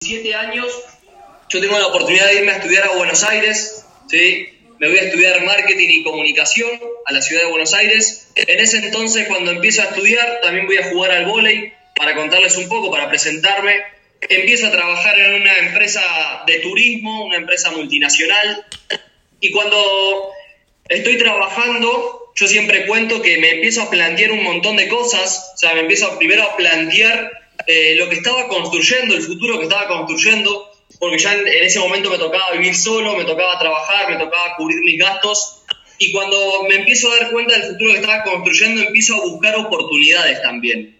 17 años yo tengo la oportunidad de irme a estudiar a Buenos Aires, ¿sí? me voy a estudiar marketing y comunicación a la ciudad de Buenos Aires. En ese entonces, cuando empiezo a estudiar, también voy a jugar al vóley para contarles un poco, para presentarme. Empiezo a trabajar en una empresa de turismo, una empresa multinacional. Y cuando estoy trabajando, yo siempre cuento que me empiezo a plantear un montón de cosas. O sea, me empiezo primero a plantear eh, lo que estaba construyendo, el futuro que estaba construyendo porque ya en, ese momento me tocaba vivir solo, me tocaba trabajar, me tocaba cubrir mis gastos. Y cuando me empiezo a dar cuenta del futuro que estaba construyendo, empiezo a buscar oportunidades también.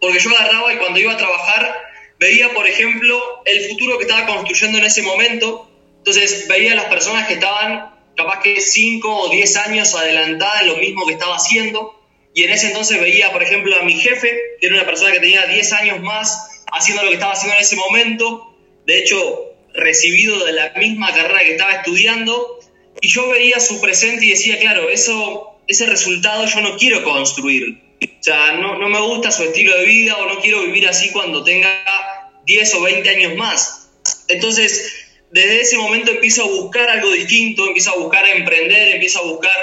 Porque yo agarraba y cuando iba a trabajar, veía, por ejemplo, el futuro que estaba construyendo en ese momento. Entonces veía a las personas que estaban capaz que 5 o 10 años adelantadas en lo mismo que estaba haciendo. Y en ese entonces veía, por ejemplo, a mi jefe, que era una persona que tenía 10 años más haciendo lo que estaba haciendo en ese momento de hecho, recibido de la misma carrera que estaba estudiando, y yo veía su presente y decía, claro, eso, ese resultado yo no quiero construir. O sea, no, no me gusta su estilo de vida o no quiero vivir así cuando tenga 10 o 20 años más. Entonces, desde ese momento empiezo a buscar algo distinto, empiezo a buscar emprender, empiezo a buscar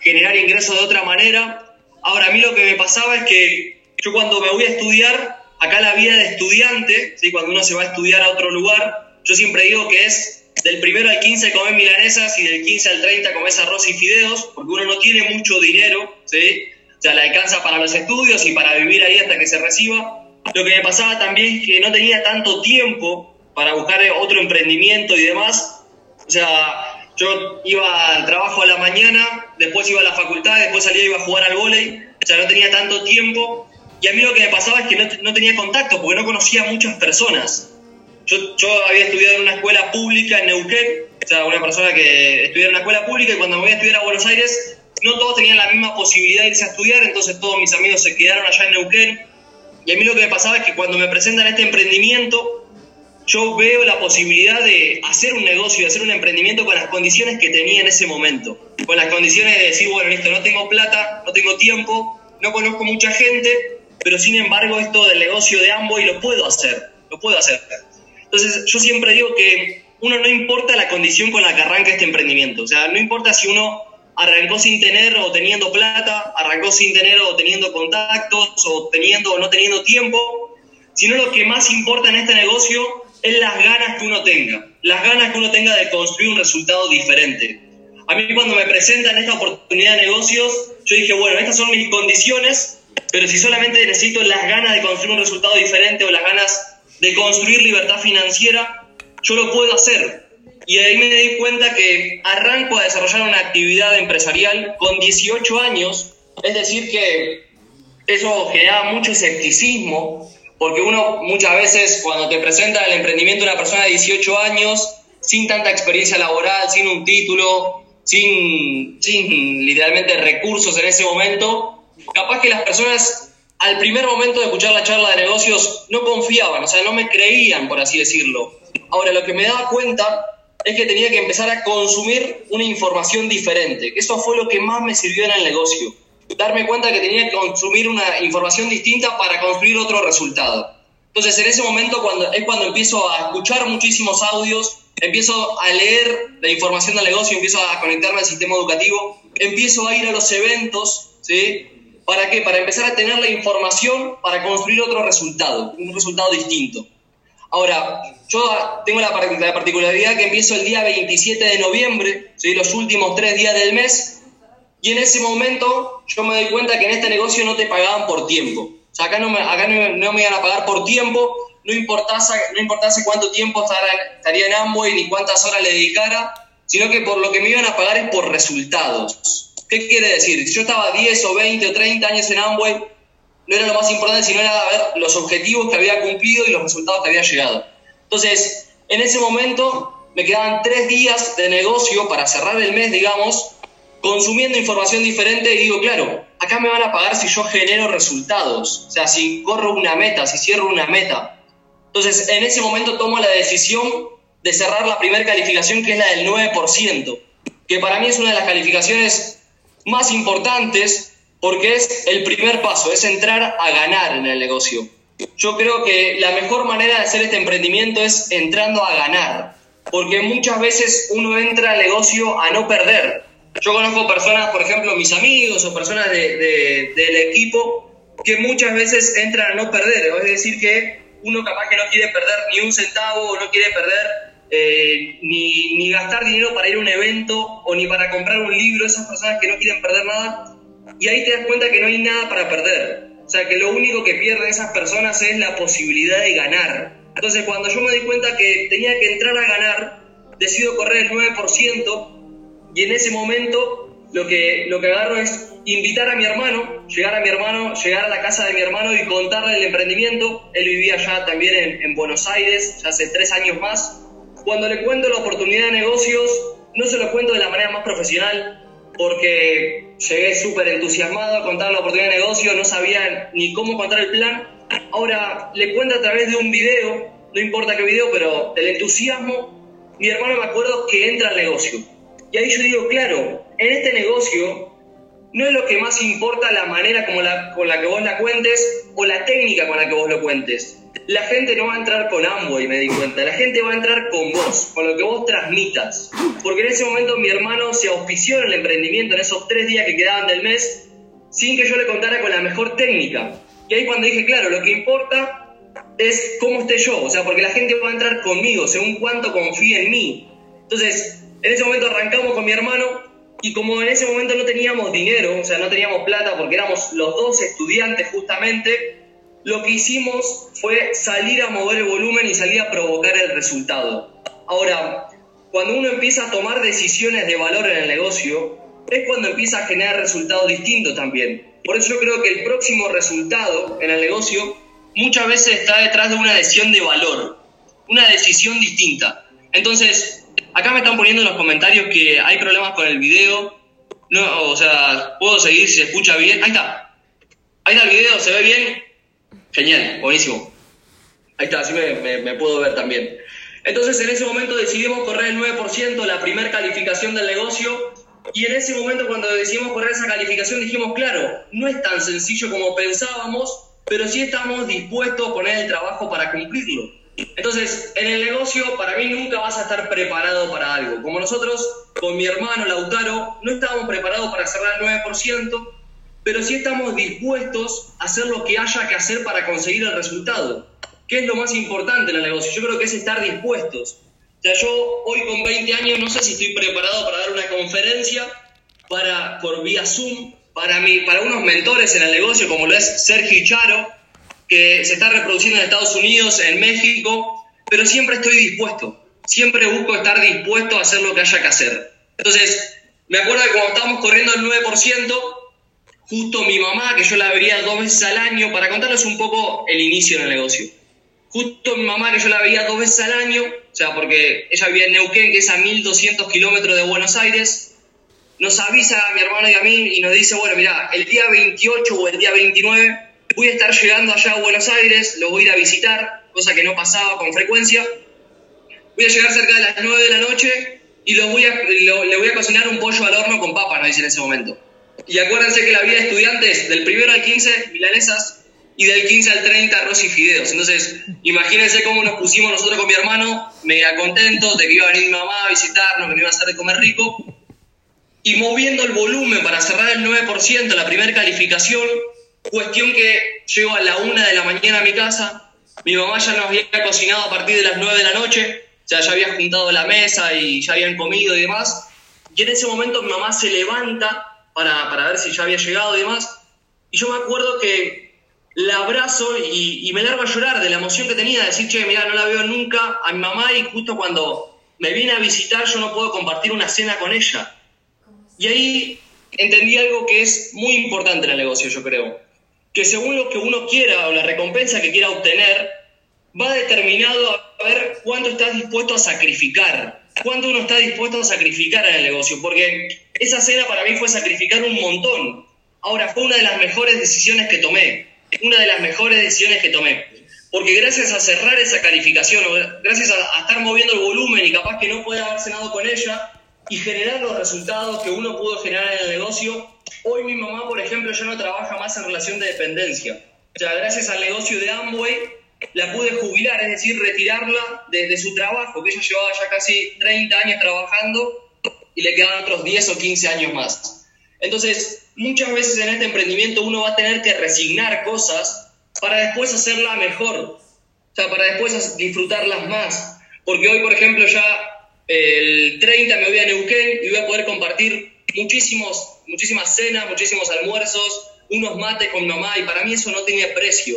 generar ingresos de otra manera. Ahora, a mí lo que me pasaba es que yo cuando me voy a estudiar, acá la vida de estudiante, ¿sí? cuando uno se va a estudiar a otro lugar, yo siempre digo que es del primero al 15 comer milanesas y del 15 al 30 comer arroz y fideos, porque uno no tiene mucho dinero, ¿sí? o sea, le alcanza para los estudios y para vivir ahí hasta que se reciba. Lo que me pasaba también es que no tenía tanto tiempo para buscar otro emprendimiento y demás. O sea, yo iba al trabajo a la mañana, después iba a la facultad, después salía iba a jugar al vóley. O sea, no tenía tanto tiempo y a mí lo que me pasaba es que no, tenía contacto, porque no conocía a muchas personas. Yo, yo, había estudiado en una escuela pública en Neuquén, o sea, una persona que estudiaba en una escuela pública y cuando me voy a estudiar a Buenos Aires, no todos tenían la misma posibilidad de irse a estudiar, entonces todos mis amigos se quedaron allá en Neuquén. Y a mí lo que me pasaba es que cuando me presentan este emprendimiento, yo veo la posibilidad de hacer un negocio, de hacer un emprendimiento con las condiciones que tenía en ese momento. Con las condiciones de decir, bueno, listo, no tengo plata, no tengo tiempo, no conozco mucha gente, pero sin embargo esto del negocio de Amway lo puedo hacer, lo puedo hacer. Entonces yo siempre digo que uno no importa la condición con la que arranca este emprendimiento, o sea, no importa si uno arrancó sin tener o teniendo plata, arrancó sin tener o teniendo contactos, o teniendo o no teniendo tiempo, sino lo que más importa en este negocio es las ganas que uno tenga, las ganas que uno tenga de construir un resultado diferente. A mí cuando me presentan esta oportunidad de negocios, yo dije, bueno, estas son mis condiciones, pero si solamente necesito las ganas de construir un resultado diferente o las ganas de construir libertad financiera, yo lo puedo hacer. Y ahí me di cuenta que arranco a desarrollar una actividad empresarial con 18 años, es decir, que eso genera mucho escepticismo, porque uno muchas veces cuando te presenta el emprendimiento de una persona de 18 años, sin tanta experiencia laboral, sin un título, sin, sin literalmente recursos en ese momento, capaz que las personas al primer momento de escuchar la charla de negocios no confiaban, o sea, no me creían, por así decirlo. Ahora, lo que me daba cuenta es que tenía que empezar a consumir una información diferente. Eso fue lo que más me sirvió en el negocio. Darme cuenta que tenía que consumir una información distinta para construir otro resultado. Entonces, en ese momento cuando, es cuando empiezo a escuchar muchísimos audios, empiezo a leer la información del negocio, empiezo a conectarme al sistema educativo, empiezo a ir a los eventos, ¿sí? ¿Para qué? Para empezar a tener la información para construir otro resultado, un resultado distinto. Ahora, yo tengo la, particularidad que empiezo el día 27 de noviembre, ¿sí? los últimos tres días del mes, y en ese momento yo me doy cuenta que en este negocio no te pagaban por tiempo. O sea, acá no me, acá no, me iban a pagar por tiempo, no importase, no importase cuánto tiempo estaría en Amway ni cuántas horas le dedicara, sino que por lo que me iban a pagar es por resultados. ¿Qué quiere decir? Si yo estaba 10 o 20 o 30 años en Amway, no era lo más importante, sino era ver los objetivos que había cumplido y los resultados que había llegado. Entonces, en ese momento me quedaban tres días de negocio para cerrar el mes, digamos, consumiendo información diferente y digo, claro, acá me van a pagar si yo genero resultados, o sea, si corro una meta, si cierro una meta. Entonces, en ese momento tomo la decisión de cerrar la primera calificación, que es la del 9%, que para mí es una de las calificaciones más importantes porque es el primer paso, es entrar a ganar en el negocio. yo creo que la mejor manera de hacer este emprendimiento es entrando a ganar, porque muchas veces uno entra al negocio a no perder. Yo conozco personas, por ejemplo, mis amigos o personas del equipo, que muchas veces entran a no perder, es decir, que uno capaz que no quiere perder ni un centavo no quiere perder eh, ni, ni, gastar dinero para ir a un evento o ni para comprar un libro, esas personas que no quieren perder nada, y ahí te das cuenta que no hay nada para perder. O sea, que lo único que pierden esas personas es la posibilidad de ganar. Entonces, cuando yo me di cuenta que tenía que entrar a ganar, decido correr el 9% y en ese momento lo que, lo que agarro es invitar a mi hermano, llegar a mi hermano, llegar a la casa de mi hermano y contarle el emprendimiento. Él vivía ya también en, en Buenos Aires, ya hace tres años más. Cuando le cuento la oportunidad de negocios, no se lo cuento de la manera más profesional, porque llegué súper entusiasmado a contar la oportunidad de negocio, no sabía ni cómo contar el plan. Ahora le cuento a través de un video, no importa qué video, pero del entusiasmo, mi hermano me acuerdo que entra al negocio. Y ahí yo digo, claro, en este negocio no es lo que más importa la manera como la, con la que vos la cuentes o la técnica con la que vos lo cuentes. La gente no va a entrar con y me di cuenta. La gente va a entrar con vos, con lo que vos transmitas. Porque en ese momento mi hermano se auspició en el emprendimiento en esos tres días que quedaban del mes sin que yo le contara con la mejor técnica. Y ahí cuando dije, claro, lo que importa es cómo esté yo. O sea, porque la gente va a entrar conmigo según cuánto confía en mí. Entonces, en ese momento arrancamos con mi hermano y como en ese momento no teníamos dinero, o sea, no teníamos plata porque éramos los dos estudiantes justamente, lo que hicimos fue salir a mover el volumen y salir a provocar el resultado. Ahora, cuando uno empieza a tomar decisiones de valor en el negocio, es cuando empieza a generar resultados distintos también. Por eso yo creo que el próximo resultado en el negocio muchas veces está detrás de una decisión de valor, una decisión distinta. Entonces, Acá me están poniendo en los comentarios que hay problemas con el video. No, o sea, puedo seguir si se escucha bien. Ahí está. Ahí está el video, ¿se ve bien? Genial, buenísimo. Ahí está, así me, puedo ver también. Entonces en ese momento decidimos correr el 9%, la primera calificación del negocio. Y en ese momento cuando decidimos correr esa calificación dijimos, claro, no es tan sencillo como pensábamos, pero sí estamos dispuestos a poner el trabajo para cumplirlo. Entonces, en el negocio, para mí nunca vas a estar preparado para algo. Como nosotros, con mi hermano Lautaro, no estábamos preparados para cerrar el 9%, pero sí estamos dispuestos a hacer lo que haya que hacer para conseguir el resultado. ¿Qué es lo más importante en el negocio? Yo creo que es estar dispuestos. O sea, yo hoy con 20 años no sé si estoy preparado para dar una conferencia para, por vía Zoom para, mi, para unos mentores en el negocio, como lo es Sergio Charo, que se está reproduciendo en Estados Unidos, en México, pero siempre estoy dispuesto, siempre busco estar dispuesto a hacer lo que haya que hacer. Entonces, me acuerdo que cuando estábamos corriendo el 9%, justo mi mamá, que yo la veía dos veces al año, para contarles un poco el inicio del negocio, justo mi mamá, que yo la veía dos veces al año, o sea, porque ella vivía en Neuquén, que es a 1200 kilómetros de Buenos Aires, nos avisa a mi hermano y a mí y nos dice, bueno, mira, el día 28 o el día 29 voy a estar llegando allá a Buenos Aires, los voy a ir a visitar, cosa que no pasaba con frecuencia. Voy a llegar cerca de las 9 de la noche y voy a, le voy a cocinar un pollo al horno con papa, nos dice en ese momento. Y acuérdense que la vida de estudiantes, del primero al 15, milanesas, y del 15 al 30, arroz y fideos. Entonces, imagínense cómo nos pusimos nosotros con mi hermano, mega contentos de que iba a venir mi mamá a visitarnos, que nos iba a hacer de comer rico. Y moviendo el volumen para cerrar el 9%, la primera calificación, Cuestión que llego a la una de la mañana a mi casa, mi mamá ya nos había cocinado a partir de las nueve de la noche, o sea, ya había juntado la mesa y ya habían comido y demás. Y en ese momento mi mamá se levanta para, para ver si ya había llegado y demás. Y yo me acuerdo que la abrazo y, me largo a llorar de la emoción que tenía, de decir, che, mira, no la veo nunca a mi mamá y justo cuando me viene a visitar yo no puedo compartir una cena con ella. Y ahí entendí algo que es muy importante en el negocio, yo creo que según lo que uno quiera o la recompensa que quiera obtener, va determinado a ver cuánto estás dispuesto a sacrificar, cuánto uno está dispuesto a sacrificar en el negocio, porque esa cena para mí fue sacrificar un montón. Ahora, fue una de las mejores decisiones que tomé, una de las mejores decisiones que tomé, porque gracias a cerrar esa calificación, gracias a, a estar moviendo el volumen y capaz que no pueda haber cenado con ella, y generar los resultados que uno pudo generar en el negocio, Hoy mi mamá, por ejemplo, ya no trabaja más en relación de dependencia. O sea, gracias al negocio de Amway, la pude jubilar, es decir, retirarla de, su trabajo, que ella llevaba ya casi 30 años trabajando y le quedan otros 10 o 15 años más. Entonces, muchas veces en este emprendimiento uno va a tener que resignar cosas para después hacerla mejor, o sea, para después disfrutarlas más. Porque hoy, por ejemplo, ya el 30 me voy a Neuquén y voy a poder compartir muchísimos, muchísimas cenas, muchísimos almuerzos, unos mates con mamá, y para mí eso no tiene precio.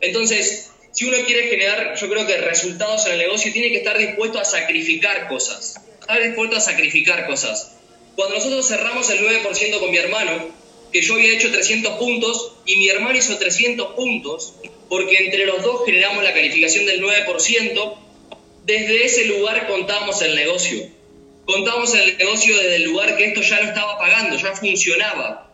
Entonces, si uno quiere generar, yo creo que resultados en el negocio, tiene que estar dispuesto a sacrificar cosas. Estar dispuesto a sacrificar cosas. Cuando nosotros cerramos el 9% con mi hermano, que yo había hecho 300 puntos y mi hermano hizo 300 puntos, porque entre los dos generamos la calificación del 9%, desde ese lugar contábamos el negocio. Contábamos el negocio desde el lugar que esto ya lo estaba pagando, ya funcionaba.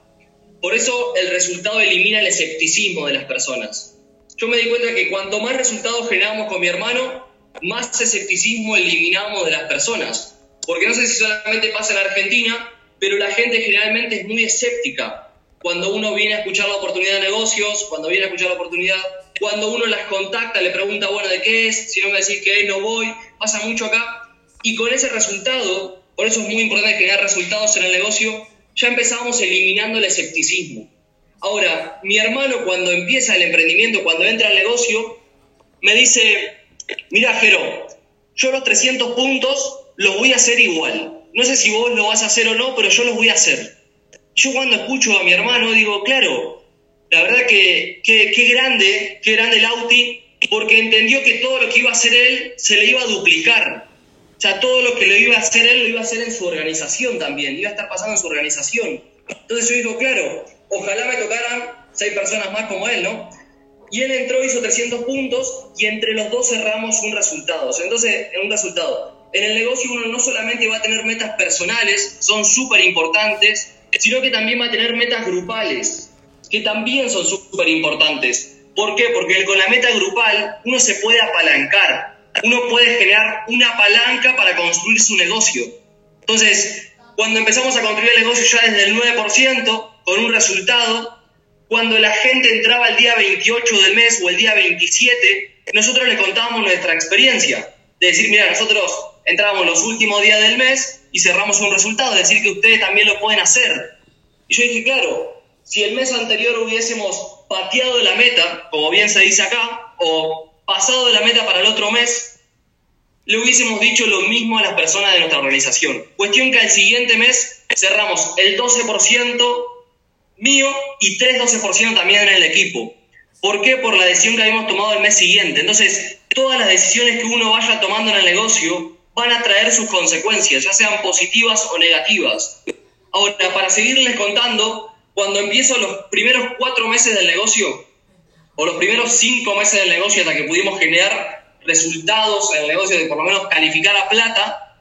Por eso el resultado elimina el escepticismo de las personas yo me di cuenta que cuanto más resultados generamos con mi hermano, más escepticismo eliminamos de las personas. Porque no sé si solamente pasa en Argentina, pero la gente generalmente es muy escéptica. Cuando uno viene a escuchar la oportunidad de negocios, cuando viene a escuchar la oportunidad, cuando uno las contacta, le pregunta, bueno, ¿de qué es? Si no me decís qué es, no voy. Pasa mucho acá. Y con ese resultado, por eso es muy importante generar resultados en el negocio, ya empezamos eliminando el escepticismo. Ahora, mi hermano cuando empieza el emprendimiento, cuando entra al negocio, me dice, mira Jero, yo los 300 puntos los voy a hacer igual. No sé si vos lo vas a hacer o no, pero yo los voy a hacer. Yo cuando escucho a mi hermano digo, claro, la verdad que qué grande, qué grande el Auti, porque entendió que todo lo que iba a hacer él se le iba a duplicar. O sea, todo lo que le iba a hacer él lo iba a hacer en su organización también, iba a estar pasando en su organización. Entonces yo digo, claro, ojalá me tocaran seis personas más como él, ¿no? Y él entró, hizo 300 puntos y entre los dos cerramos un resultado. Entonces, en un resultado. En el negocio uno no solamente va a tener metas personales, son súper importantes, sino que también va a tener metas grupales, que también son súper importantes. ¿Por qué? Porque con la meta grupal uno se puede apalancar, uno puede generar una palanca para construir su negocio. Entonces, cuando empezamos a construir el negocio ya desde el 9%, con un resultado, cuando la gente entraba el día 28 del mes o el día 27, nosotros le contábamos nuestra experiencia. De decir, mira, nosotros entramos los últimos días del mes y cerramos un resultado, decir que ustedes también lo pueden hacer. Y yo dije, claro, si el mes anterior hubiésemos pateado la meta, como bien se dice acá, o pasado de la meta para el otro mes, le hubiésemos dicho lo mismo a las personas de nuestra organización. Cuestión que al siguiente mes cerramos el 12% mío y 3-12% también en el equipo. ¿Por qué? Por la decisión que habíamos tomado el mes siguiente. Entonces, todas las decisiones que uno vaya tomando en el negocio van a traer sus consecuencias, ya sean positivas o negativas. Ahora, para seguirles contando, cuando empiezo los primeros cuatro meses del negocio, o los primeros cinco meses del negocio hasta que pudimos generar resultados en el negocio de por lo menos calificar a plata,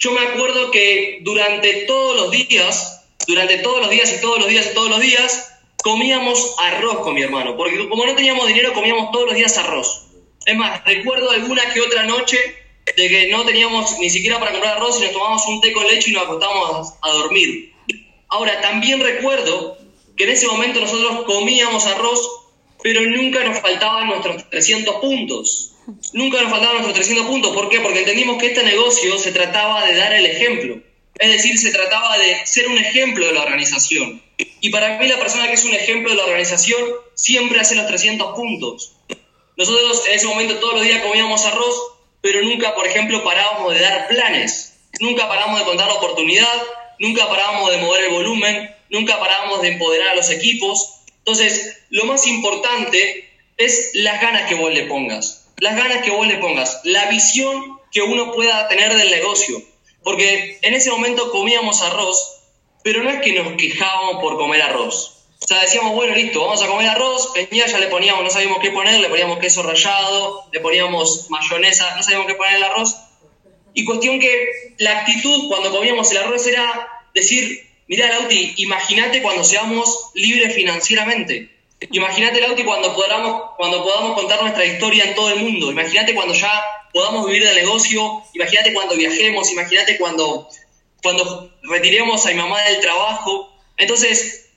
yo me acuerdo que durante todos los días durante todos los días y todos los días y todos los días comíamos arroz con mi hermano, porque como no teníamos dinero comíamos todos los días arroz. Es más, recuerdo alguna que otra noche de que no teníamos ni siquiera para comprar arroz y nos tomábamos un té con leche y nos acostábamos a dormir. Ahora, también recuerdo que en ese momento nosotros comíamos arroz, pero nunca nos faltaban nuestros 300 puntos. Nunca nos faltaban nuestros 300 puntos. ¿Por qué? Porque entendimos que este negocio se trataba de dar el ejemplo. Es decir, se trataba de ser un ejemplo de la organización. Y para mí la persona que es un ejemplo de la organización siempre hace los 300 puntos. Nosotros en ese momento todos los días comíamos arroz, pero nunca, por ejemplo, parábamos de dar planes. Nunca parábamos de contar la oportunidad, nunca parábamos de mover el volumen, nunca parábamos de empoderar a los equipos. Entonces, lo más importante es las ganas que vos le pongas. Las ganas que vos le pongas. La visión que uno pueda tener del negocio. Porque en ese momento comíamos arroz, pero no es que nos quejábamos por comer arroz. O sea, decíamos, bueno, listo, vamos a comer arroz, Peña ya le poníamos, no sabíamos qué poner, le poníamos queso rallado, le poníamos mayonesa, no sabíamos qué poner el arroz. Y cuestión que la actitud cuando comíamos el arroz era decir, mira Lauti, imagínate cuando seamos libres financieramente. Imagínate Lauti cuando podamos, cuando podamos contar nuestra historia en todo el mundo. Imagínate cuando ya podamos vivir del negocio, imagínate cuando viajemos, imagínate cuando, cuando retiremos a mi mamá del trabajo. Entonces,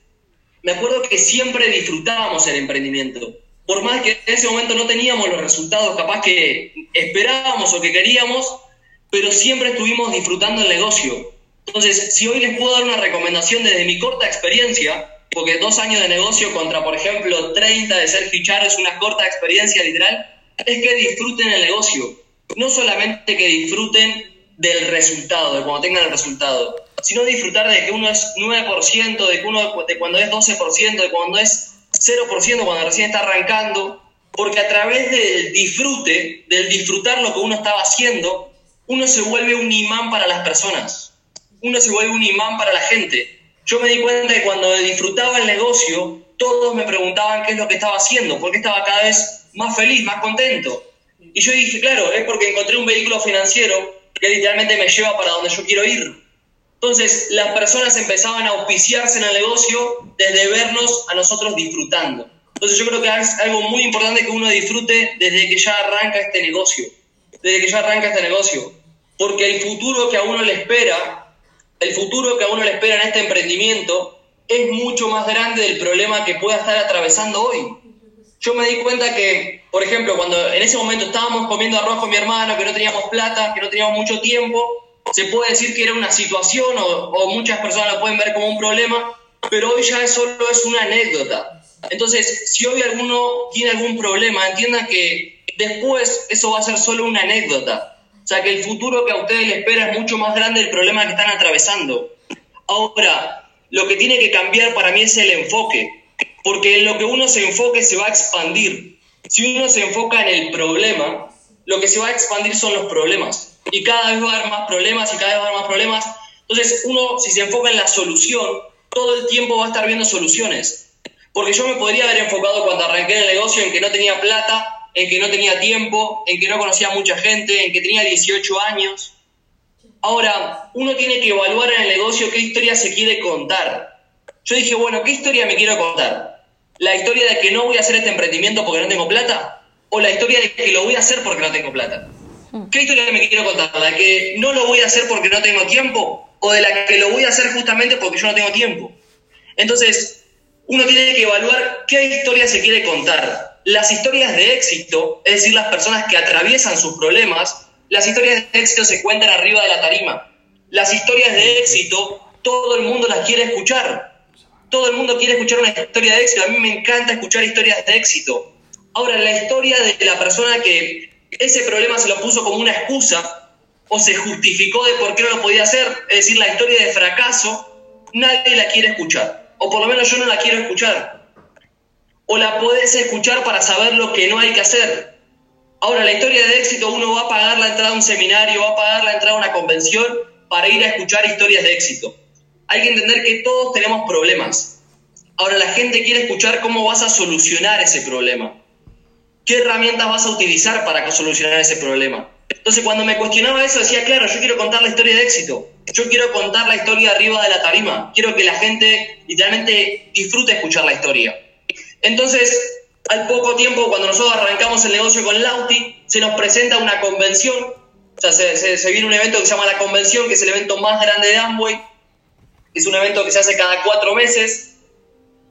me acuerdo que siempre disfrutábamos el emprendimiento. por más que en ese momento no teníamos los resultados capaz que esperábamos o que queríamos, pero siempre estuvimos disfrutando el negocio. Entonces, si hoy les puedo dar una recomendación desde mi corta experiencia, porque dos años de negocio contra, por ejemplo, 30 de ser fichar es una corta experiencia literal, es que disfruten el negocio. No solamente que disfruten del resultado, de cuando tengan el resultado, sino disfrutar de que uno es 9%, de, que uno, de cuando es 12%, de cuando es 0% cuando recién está arrancando, porque a través del disfrute, del disfrutar lo que uno estaba haciendo, uno se vuelve un imán para las personas, uno se vuelve un imán para la gente. Yo me di cuenta que cuando disfrutaba el negocio, todos me preguntaban qué es lo que estaba haciendo, porque estaba cada vez más feliz, más contento. Y yo dije, claro, es porque encontré un vehículo financiero que literalmente me lleva para donde yo quiero ir. Entonces, las personas empezaban a auspiciarse en el negocio desde vernos a nosotros disfrutando. Entonces, yo creo que es algo muy importante que uno disfrute desde que ya arranca este negocio. Desde que ya arranca este negocio. Porque el futuro que a uno le espera, el futuro que a uno le espera en este emprendimiento, es mucho más grande del problema que pueda estar atravesando hoy. Yo me di cuenta que, por ejemplo, cuando en ese momento estábamos comiendo arroz con mi hermano, que no teníamos plata, que no teníamos mucho tiempo, se puede decir que era una situación o, muchas personas lo pueden ver como un problema, pero hoy ya solo es una anécdota. Entonces, si hoy alguno tiene algún problema, entiendan que después eso va a ser solo una anécdota. O sea, que el futuro que a ustedes les espera es mucho más grande del problema que están atravesando. Ahora, lo que tiene que cambiar para mí es el enfoque, porque en lo que uno se enfoque se va a expandir. Si uno se enfoca en el problema, lo que se va a expandir son los problemas y cada vez va a haber más problemas y cada vez va a haber más problemas. Entonces, uno, si se enfoca en la solución, todo el tiempo va a estar viendo soluciones. Porque yo me podría haber enfocado cuando arranqué el negocio en que no tenía plata, en que no tenía tiempo, en que no conocía a mucha gente, en que tenía 18 años. Ahora, uno tiene que evaluar en el negocio qué historia se quiere contar. Yo dije, bueno, ¿qué historia me quiero contar? ¿La historia de que no voy a hacer este emprendimiento porque no tengo plata? ¿O la historia de que lo voy a hacer porque no tengo plata? ¿Qué historia me quiero contar? ¿La que no lo voy a hacer porque no tengo tiempo? ¿O de la que lo voy a hacer justamente porque yo no tengo tiempo? Entonces, uno tiene que evaluar qué historia se quiere contar. Las historias de éxito, es decir, las personas que atraviesan sus problemas, las historias de éxito se cuentan arriba de la tarima. Las historias de éxito, todo el mundo las quiere escuchar. Todo el mundo quiere escuchar una historia de éxito. A mí me encanta escuchar historias de éxito. Ahora, la historia de la persona que ese problema se lo puso como una excusa o se justificó de por qué no lo podía hacer, es decir, la historia de fracaso, nadie la quiere escuchar, o por lo menos yo no la quiero escuchar. O la podés escuchar para saber lo que no hay que hacer. Ahora, la historia de éxito, uno va a pagar la entrada a un seminario, va a pagar la entrada a una convención para ir a escuchar historias de éxito. Hay que entender que todos tenemos problemas. Ahora, la gente quiere escuchar cómo vas a solucionar ese problema. ¿Qué herramientas vas a utilizar para solucionar ese problema? Entonces, cuando me cuestionaba eso, decía, claro, yo quiero contar la historia de éxito. Yo quiero contar la historia arriba de la tarima. Quiero que la gente literalmente disfrute escuchar la historia. Entonces, al poco tiempo, cuando nosotros arrancamos el negocio con Lauti, se nos presenta una convención. O sea, se, viene un evento que se llama la convención, que es el evento más grande de Amway. Es un evento que se hace cada cuatro meses.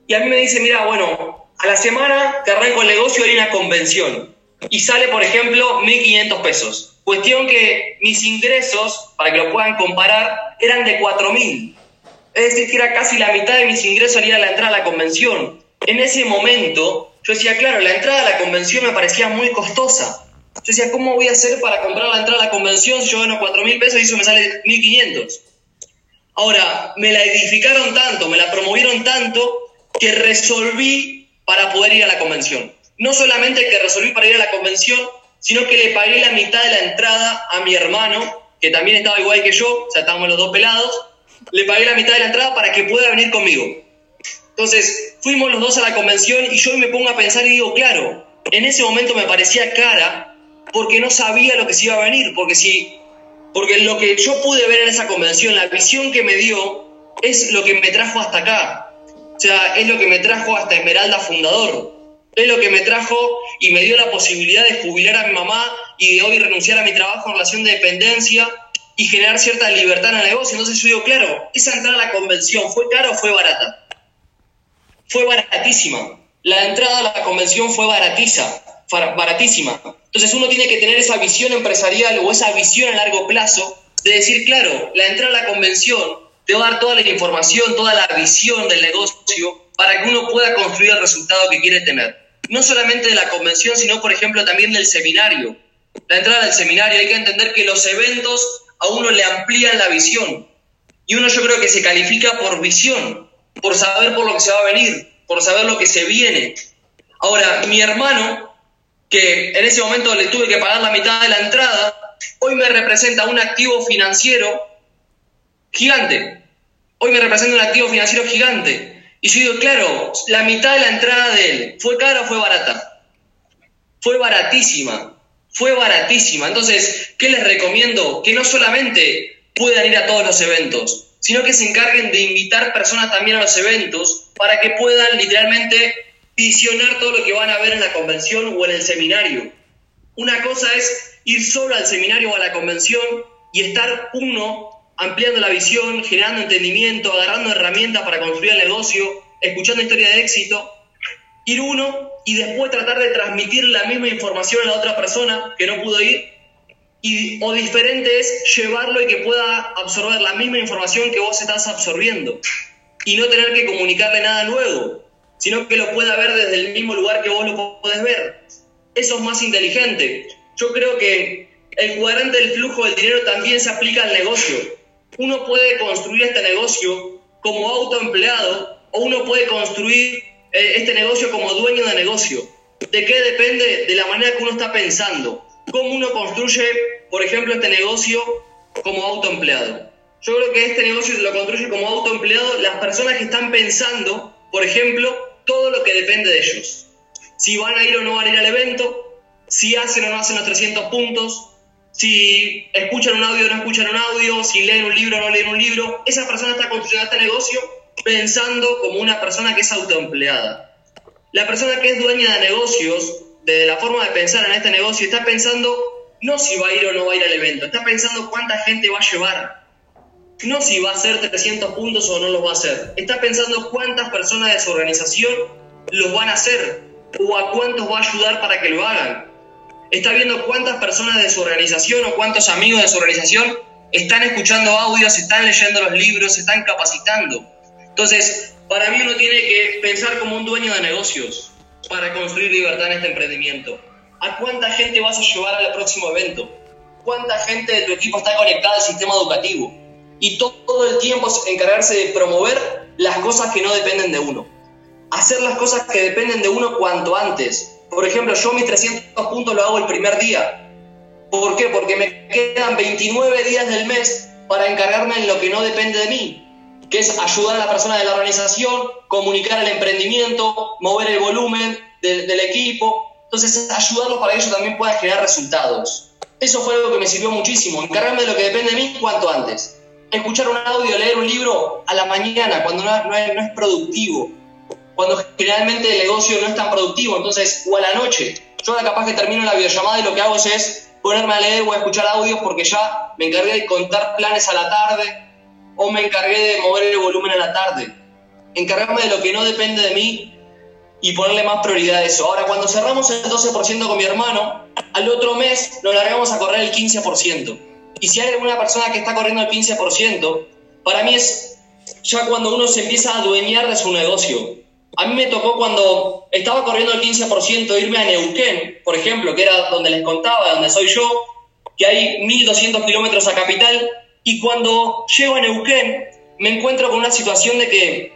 Y a mí me dice, mira, bueno, a la semana que arranco el negocio hay una convención y sale, por ejemplo, 1.500 pesos. Cuestión que mis ingresos, para que lo puedan comparar, eran de 4.000. Es decir, que era casi la mitad de mis ingresos al ir a la entrada a la convención. En ese momento, yo decía, claro, la entrada a la convención me parecía muy costosa. Yo decía, ¿cómo voy a hacer para comprar la entrada a la convención si yo gano 4.000 pesos y eso me sale 1.500? Ahora, me la edificaron tanto, me la promovieron tanto, que resolví para poder ir a la convención. No solamente que resolví para ir a la convención, sino que le pagué la mitad de la entrada a mi hermano, que también estaba igual que yo, o sea, estábamos los dos pelados, le pagué la mitad de la entrada para que pueda venir conmigo. Entonces, fuimos los dos a la convención y yo me pongo a pensar y digo, claro, en ese momento me parecía cara porque no sabía lo que se iba a venir, porque si porque lo que yo pude ver en esa convención, la visión que me dio es lo que me trajo hasta acá. O sea, es lo que me trajo hasta Esmeralda Fundador. Es lo que me trajo y me dio la posibilidad de jubilar a mi mamá y de hoy renunciar a mi trabajo en relación de dependencia y generar cierta libertad en el negocio. Entonces yo digo, claro, esa entrada a la convención, ¿fue cara o fue barata? Fue baratísima. la entrada a la convención fue baratiza, baratísima. Entonces uno tiene que tener esa visión empresarial o esa visión a largo plazo de decir, claro, la entrada a la convención te va a dar toda la información, toda la visión del negocio para que uno pueda construir el resultado que quiere tener. No solamente de la convención, sino, por ejemplo, también del seminario. La entrada del seminario, hay que entender que los eventos a uno le amplían la visión. Y uno yo creo que se califica por visión, por saber por lo que se va a venir, por saber lo que se viene. Ahora, mi hermano, que en ese momento le tuve que pagar la mitad de la entrada, hoy me representa un activo financiero gigante. Hoy me representa un activo financiero gigante. Y yo digo, claro, la mitad de la entrada de él, ¿fue cara o fue barata? Fue baratísima, fue baratísima. Entonces, ¿qué les recomiendo? Que no solamente puedan ir a todos los eventos, sino que se encarguen de invitar personas también a los eventos para que puedan literalmente visionar todo lo que van a ver en la convención o en el seminario. Una cosa es ir solo al seminario o a la convención y estar uno ampliando la visión, generando entendimiento, agarrando herramientas para construir el negocio, escuchando historias de éxito, ir uno y después tratar de transmitir la misma información a la otra persona que no pudo ir, o diferente es llevarlo y que pueda absorber la misma información que vos estás absorbiendo, y no tener que comunicarle nada nuevo, sino que lo pueda ver desde el mismo lugar que vos lo podés ver. Eso es más inteligente. Yo creo que el cuadrante del flujo del dinero también se aplica al negocio uno puede construir este negocio como autoempleado o uno puede construir eh, este negocio como dueño de negocio. ¿De qué depende? De la manera que uno está pensando. ¿Cómo uno construye, por ejemplo, este negocio como autoempleado? Yo creo que este negocio lo construye como autoempleado las personas que están pensando, por ejemplo, todo lo que depende de ellos. Si van a ir o no van a ir al evento, si hacen o no hacen los 300 puntos, si escuchan un audio o no escuchan un audio, si leen un libro o no leen un libro, esa persona está construyendo este negocio pensando como una persona que es autoempleada. La persona que es dueña de negocios, de la forma de pensar en este negocio, está pensando no si va a ir o no va a ir al evento, está pensando cuánta gente va a llevar. No si va a hacer 300 puntos o no los va a hacer. Está pensando cuántas personas de su organización los van a hacer o a cuántos va a ayudar para que lo hagan está viendo cuántas personas de su organización o cuántos amigos de su organización están escuchando audios, están leyendo los libros, están capacitando. Entonces, para mí uno tiene que pensar como un dueño de negocios para construir libertad en este emprendimiento. ¿A cuánta gente vas a llevar al próximo evento? ¿Cuánta gente de tu equipo está conectada al sistema educativo? Y todo el tiempo encargarse de promover las cosas que no dependen de uno. Hacer las cosas que dependen de uno cuanto antes por ejemplo, yo mis 300 puntos lo hago el primer día. ¿Por qué? Porque me quedan 29 días del mes para encargarme en lo que no depende de mí, que es ayudar a la persona de la organización, comunicar el emprendimiento, mover el volumen del equipo. Entonces, ayudarlos para que ellos también puedan generar resultados. Eso fue algo que me sirvió muchísimo, encargarme de lo que depende de mí cuanto antes. Escuchar un audio, leer un libro a la mañana, cuando no es productivo cuando generalmente el negocio no es tan productivo, entonces, o a la noche. Yo ahora capaz que termino la videollamada y lo que hago es, ponerme a leer o a escuchar audios porque ya me encargué de contar planes a la tarde o me encargué de mover el volumen a la tarde. Encargarme de lo que no depende de mí y ponerle más prioridad a eso. Ahora, cuando cerramos el 12% con mi hermano, al otro mes nos largamos a correr el 15%. Y si hay alguna persona que está corriendo el 15%, para mí es ya cuando uno se empieza a adueñar de su negocio. A mí me tocó cuando estaba corriendo el 15% irme a Neuquén, por ejemplo, que era donde les contaba, donde soy yo, que hay 1.200 kilómetros a capital, y cuando llego a Neuquén me encuentro con una situación de que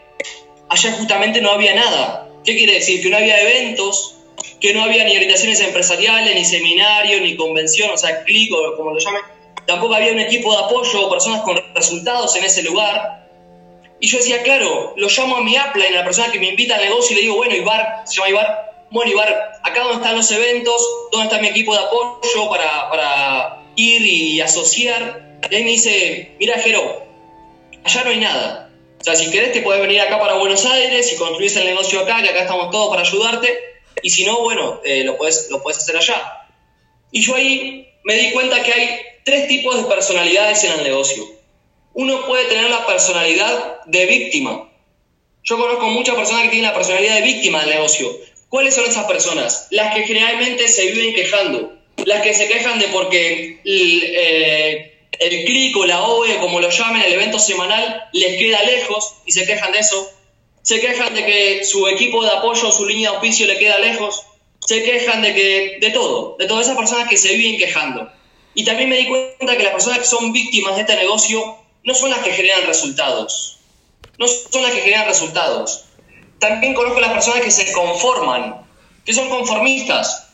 allá justamente no había nada. ¿Qué quiere decir? Que no había eventos, que no había ni orientaciones empresariales, ni seminarios, ni convención, o sea, clic o como lo llamen. Tampoco había un equipo de apoyo o personas con resultados en ese lugar. Y yo decía, claro, lo llamo a mi upline, a la persona que me invita al negocio, y le digo, bueno, Ibar, se llama Ibar, bueno, Ibar, acá donde están los eventos, dónde está mi equipo de apoyo para, para ir y asociar. Ahí me dice, mira, Jero, allá no hay nada. O sea, si querés te puedes venir acá para Buenos Aires y construís el negocio acá, que acá estamos todos para ayudarte. Y si no, bueno, eh, lo, puedes, lo puedes hacer allá. Y yo ahí me di cuenta que hay tres tipos de personalidades en el negocio uno puede tener la personalidad de víctima. Yo conozco muchas personas que tienen la personalidad de víctima del negocio. ¿Cuáles son esas personas? Las que generalmente se viven quejando. Las que se quejan de porque eh, el clic o la OE, como lo llamen, el evento semanal, les queda lejos y se quejan de eso. Se quejan de que su equipo de apoyo, su línea de oficio le queda lejos. Se quejan de que, de todo, de todas esas personas que se viven quejando. Y también me di cuenta que las personas que son víctimas de este negocio no son las que generan resultados. No son las que generan resultados. También conozco las personas que se conforman, que son conformistas,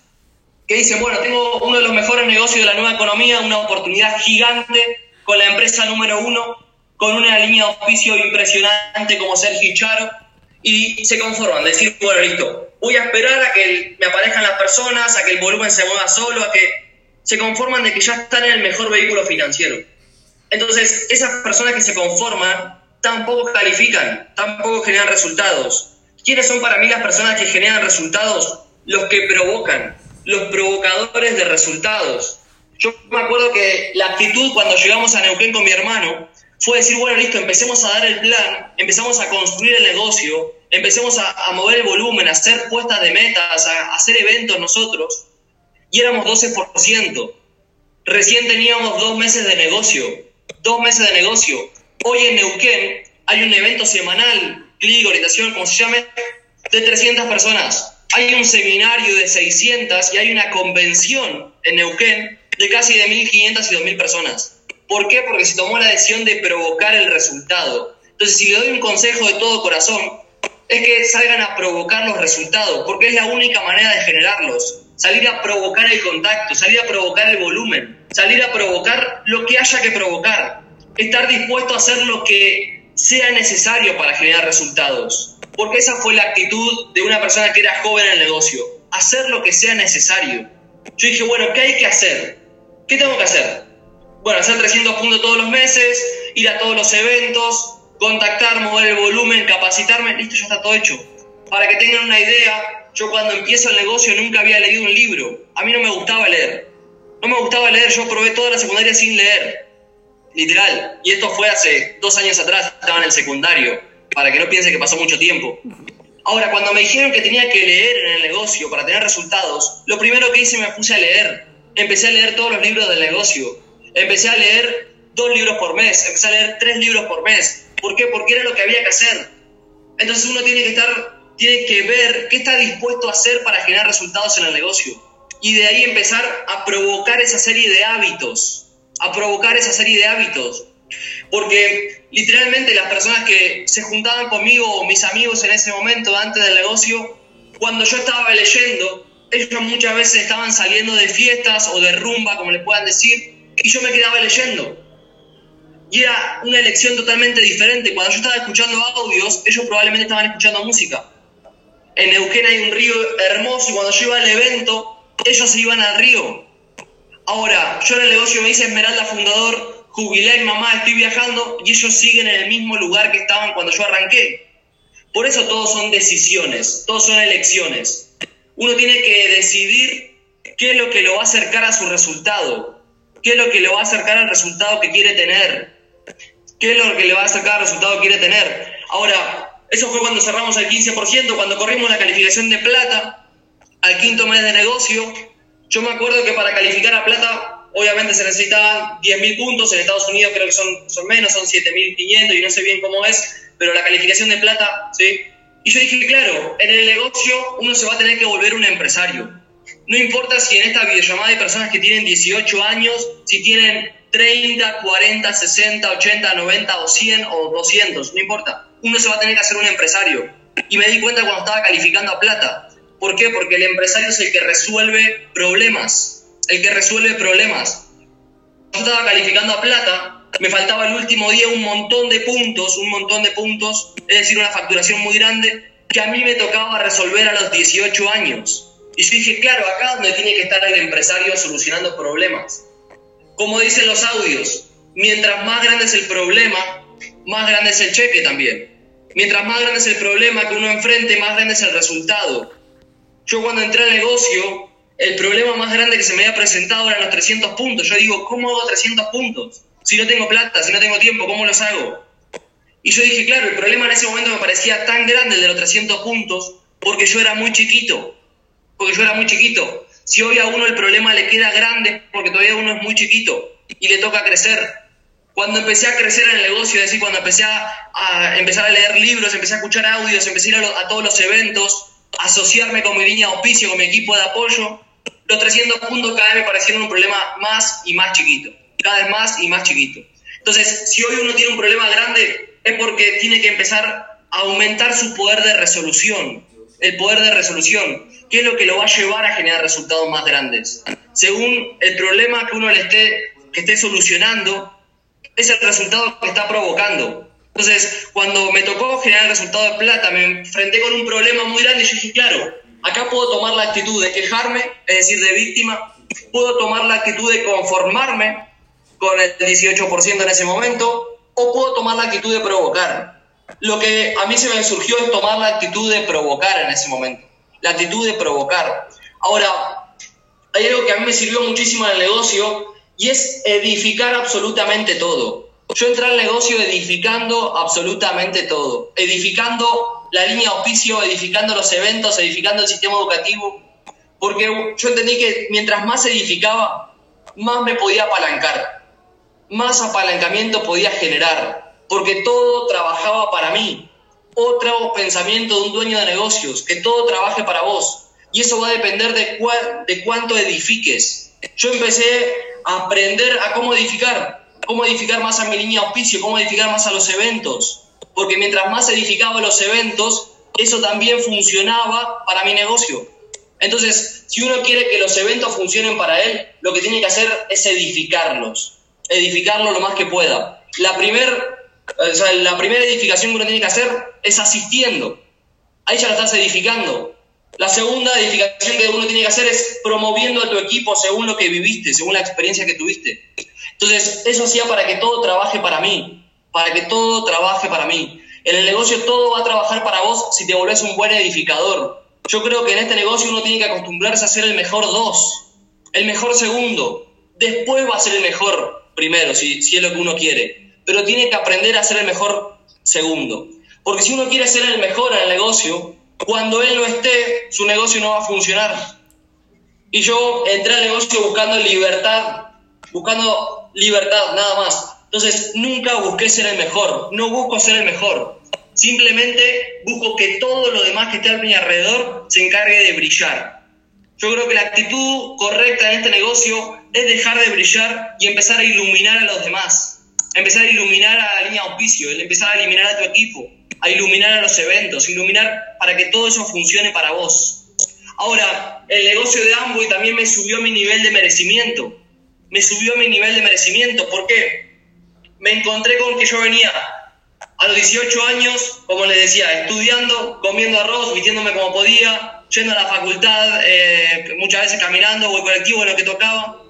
que dicen, bueno, tengo uno de los mejores negocios de la nueva economía, una oportunidad gigante con la empresa número uno, con una línea de oficio impresionante como Sergio Charo, y se conforman, decir, bueno, listo, voy a esperar a que me aparezcan las personas, a que el volumen se mueva solo, a que se conforman de que ya están en el mejor vehículo financiero. Entonces, esas personas que se conforman tampoco califican, tampoco generan resultados. ¿Quiénes son para mí las personas que generan resultados? Los que provocan, los provocadores de resultados. Yo me acuerdo que la actitud cuando llegamos a Neuquén con mi hermano fue decir, bueno, listo, empecemos a dar el plan, empezamos a construir el negocio, empecemos a, mover el volumen, a hacer puestas de metas, a, hacer eventos nosotros, y éramos 12%. Recién teníamos dos meses de negocio, dos meses de negocio. Hoy en Neuquén hay un evento semanal, clic, orientación, como se llame, de 300 personas. Hay un seminario de 600 y hay una convención en Neuquén de casi de 1.500 y 2.000 personas. ¿Por qué? Porque se tomó la decisión de provocar el resultado. Entonces, si le doy un consejo de todo corazón, es que salgan a provocar los resultados, porque es la única manera de generarlos. Salir a provocar el contacto, salir a provocar el volumen, salir a provocar lo que haya que provocar. Estar dispuesto a hacer lo que sea necesario para generar resultados. Porque esa fue la actitud de una persona que era joven en el negocio. Hacer lo que sea necesario. Yo dije, bueno, ¿qué hay que hacer? ¿Qué tengo que hacer? bueno, hacer 300 puntos todos los meses, ir a todos los eventos, contactar, mover el volumen, capacitarme, listo, ya está todo hecho. Para que tengan una idea, yo cuando empiezo el negocio nunca había leído un libro. A mí no me gustaba leer. No me gustaba leer, yo probé toda la secundaria sin leer. Literal. Y esto fue hace dos años atrás, estaba en el secundario, para que no piense que pasó mucho tiempo. Ahora, cuando me dijeron que tenía que leer en el negocio para tener resultados, lo primero que hice me puse a leer. Empecé a leer todos los libros del negocio Empecé a leer dos libros por mes, empecé a leer tres libros por mes. ¿Por qué? Porque era lo que había que hacer. Entonces uno tiene que estar, tiene que ver qué está dispuesto a hacer para generar resultados en el negocio. Y de ahí empezar a provocar esa serie de hábitos, a provocar esa serie de hábitos. Porque literalmente las personas que se juntaban conmigo o mis amigos en ese momento antes del negocio, cuando yo estaba leyendo, ellos muchas veces estaban saliendo de fiestas o de rumba, como les puedan decir, y yo me quedaba leyendo. Y era una elección totalmente diferente. Cuando yo estaba escuchando audios, ellos probablemente estaban escuchando música. En Neuquén hay un río hermoso y cuando yo iba al evento, ellos se iban al río. Ahora, yo en el negocio me dice Esmeralda Fundador, jubilé mamá, estoy viajando y ellos siguen en el mismo lugar que estaban cuando yo arranqué. Por eso todos son decisiones, todos son elecciones. Uno tiene que decidir qué es lo que lo va a acercar a su resultado. ¿Qué es lo que le va a acercar al resultado que quiere tener? ¿Qué es lo que le va a acercar al resultado que quiere tener? Ahora, eso fue cuando cerramos el 15%, cuando corrimos la calificación de plata al quinto mes de negocio. Yo me acuerdo que para calificar a plata, obviamente se necesitaban 10.000 puntos, en Estados Unidos creo que son, son menos, son 7.500 y no sé bien cómo es, pero la calificación de plata, ¿sí? Y yo dije, claro, en el negocio uno se va a tener que volver un empresario. No importa si en esta videollamada hay personas que tienen 18 años, si tienen 30, 40, 60, 80, 90 o 100 o 200, no importa. Uno se va a tener que hacer un empresario. Y me di cuenta cuando estaba calificando a plata. ¿Por qué? Porque el empresario es el que resuelve problemas. El que resuelve problemas. Cuando estaba calificando a plata, me faltaba el último día un montón de puntos, un montón de puntos, es decir, una facturación muy grande, que a mí me tocaba resolver a los 18 años. Y yo dije, claro, acá donde tiene que estar el empresario solucionando problemas. Como dicen los audios, mientras más grande es el problema, más grande es el cheque también. Mientras más grande es el problema que uno enfrente, más grande es el resultado. Yo cuando entré al negocio, el problema más grande que se me había presentado eran los 300 puntos. Yo digo, ¿cómo hago 300 puntos? Si no tengo plata, si no tengo tiempo, ¿cómo los hago? Y yo dije, claro, el problema en ese momento me parecía tan grande el de los 300 puntos porque yo era muy chiquito, porque yo era muy chiquito. Si hoy a uno el problema le queda grande porque todavía uno es muy chiquito y le toca crecer. Cuando empecé a crecer en el negocio, es decir, cuando empecé a, empezar a leer libros, empecé a escuchar audios, empecé a ir a, todos los eventos, asociarme con mi línea de auspicio, con mi equipo de apoyo, los 300 puntos cada vez me parecieron un problema más y más chiquito, cada vez más y más chiquito. Entonces, si hoy uno tiene un problema grande, es porque tiene que empezar a aumentar su poder de resolución, el poder de resolución, que es lo que lo va a llevar a generar resultados más grandes. Según el problema que uno le esté, que esté solucionando, es el resultado que está provocando. Entonces, cuando me tocó generar el resultado de plata, me enfrenté con un problema muy grande y yo dije, claro, acá puedo tomar la actitud de quejarme, es decir, de víctima, puedo tomar la actitud de conformarme con el 18% en ese momento, o puedo tomar la actitud de provocar. Lo que a mí se me surgió es tomar la actitud de provocar en ese momento, la actitud de provocar. Ahora, hay algo que a mí me sirvió muchísimo en el negocio y es edificar absolutamente todo. Yo entré al negocio edificando absolutamente todo, edificando la línea de auspicio, edificando los eventos, edificando el sistema educativo, porque yo entendí que mientras más edificaba, más me podía apalancar, más apalancamiento podía generar, porque todo trabajaba para mí. Otro pensamiento de un dueño de negocios, que todo trabaje para vos. Y eso va a depender de, de cuánto edifiques. Yo empecé a aprender a cómo edificar, cómo edificar más a mi línea de auspicio, cómo edificar más a los eventos. Porque mientras más edificaba los eventos, eso también funcionaba para mi negocio. Entonces, si uno quiere que los eventos funcionen para él, lo que tiene que hacer es edificarlos, edificarlos lo más que pueda. La, la primera edificación que uno tiene que hacer es asistiendo. Ahí ya lo estás edificando. La segunda edificación que uno tiene que hacer es promoviendo a tu equipo según lo que viviste, según la experiencia que tuviste. Entonces, eso hacía para que todo trabaje para mí, para que todo trabaje para mí. En el negocio todo va a trabajar para vos si te volvés un buen edificador. Yo creo que en este negocio uno tiene que acostumbrarse a ser el mejor dos, el mejor segundo. Después va a ser el mejor primero, si, es lo que uno quiere. Pero tiene que aprender a ser el mejor segundo. Porque si uno quiere ser el mejor en el negocio, cuando él no esté, su negocio no va a funcionar. Y yo entré al negocio buscando libertad, buscando libertad, nada más. Entonces, nunca busqué ser el mejor, no busco ser el mejor. Simplemente busco que todo lo demás que esté a mi alrededor se encargue de brillar. Yo creo que la actitud correcta en este negocio es dejar de brillar y empezar a iluminar a los demás. Empezar a iluminar a la línea de auspicio, empezar a iluminar a tu equipo, a iluminar a los eventos, iluminar para que todo eso funcione para vos. Ahora, el negocio de Amway también me subió mi nivel de merecimiento. Me subió mi nivel de merecimiento. ¿Por qué? Me encontré con que yo venía a los 18 años, como les decía, estudiando, comiendo arroz, vistiéndome como podía, yendo a la facultad, eh, muchas veces caminando o el colectivo, en lo que tocaba.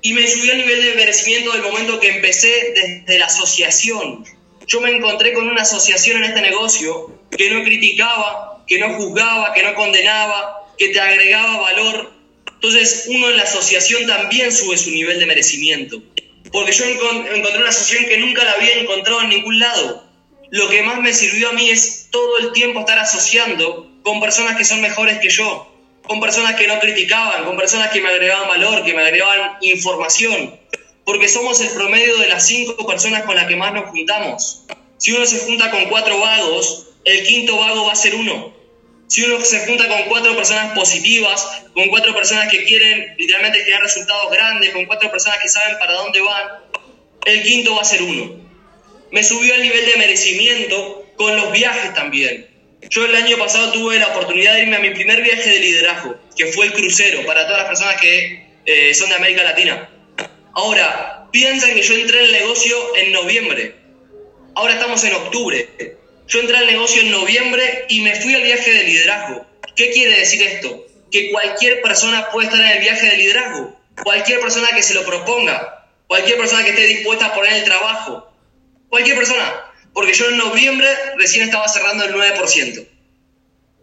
Y me subió el nivel de merecimiento del momento que empecé desde la asociación yo me encontré con una asociación en este negocio que no criticaba, que no juzgaba, que no condenaba, que te agregaba valor. Entonces uno en la asociación también sube su nivel de merecimiento. Porque yo encontré una asociación que nunca la había encontrado en ningún lado. Lo que más me sirvió a mí es todo el tiempo estar asociando con personas que son mejores que yo, con personas que no criticaban, con personas que me agregaban valor, que me agregaban información, porque somos el promedio de las cinco personas con las que más nos juntamos. Si uno se junta con cuatro vagos, el quinto vago va a ser uno. Si uno se junta con cuatro personas positivas, con cuatro personas que quieren literalmente crear resultados grandes, con cuatro personas que saben para dónde van, el quinto va a ser uno. Me subió el nivel de merecimiento con los viajes también. Yo el año pasado tuve la oportunidad de irme a mi primer viaje de liderazgo, que fue el crucero, para todas las personas que eh, son de América Latina. Ahora, piensan que yo entré en el negocio en noviembre. Ahora estamos en octubre. Yo entré al negocio en noviembre y me fui al viaje de liderazgo. ¿Qué quiere decir esto? Que cualquier persona puede estar en el viaje de liderazgo. Cualquier persona que se lo proponga. Cualquier persona que esté dispuesta a poner el trabajo. Cualquier persona. Porque yo en noviembre recién estaba cerrando el 9%.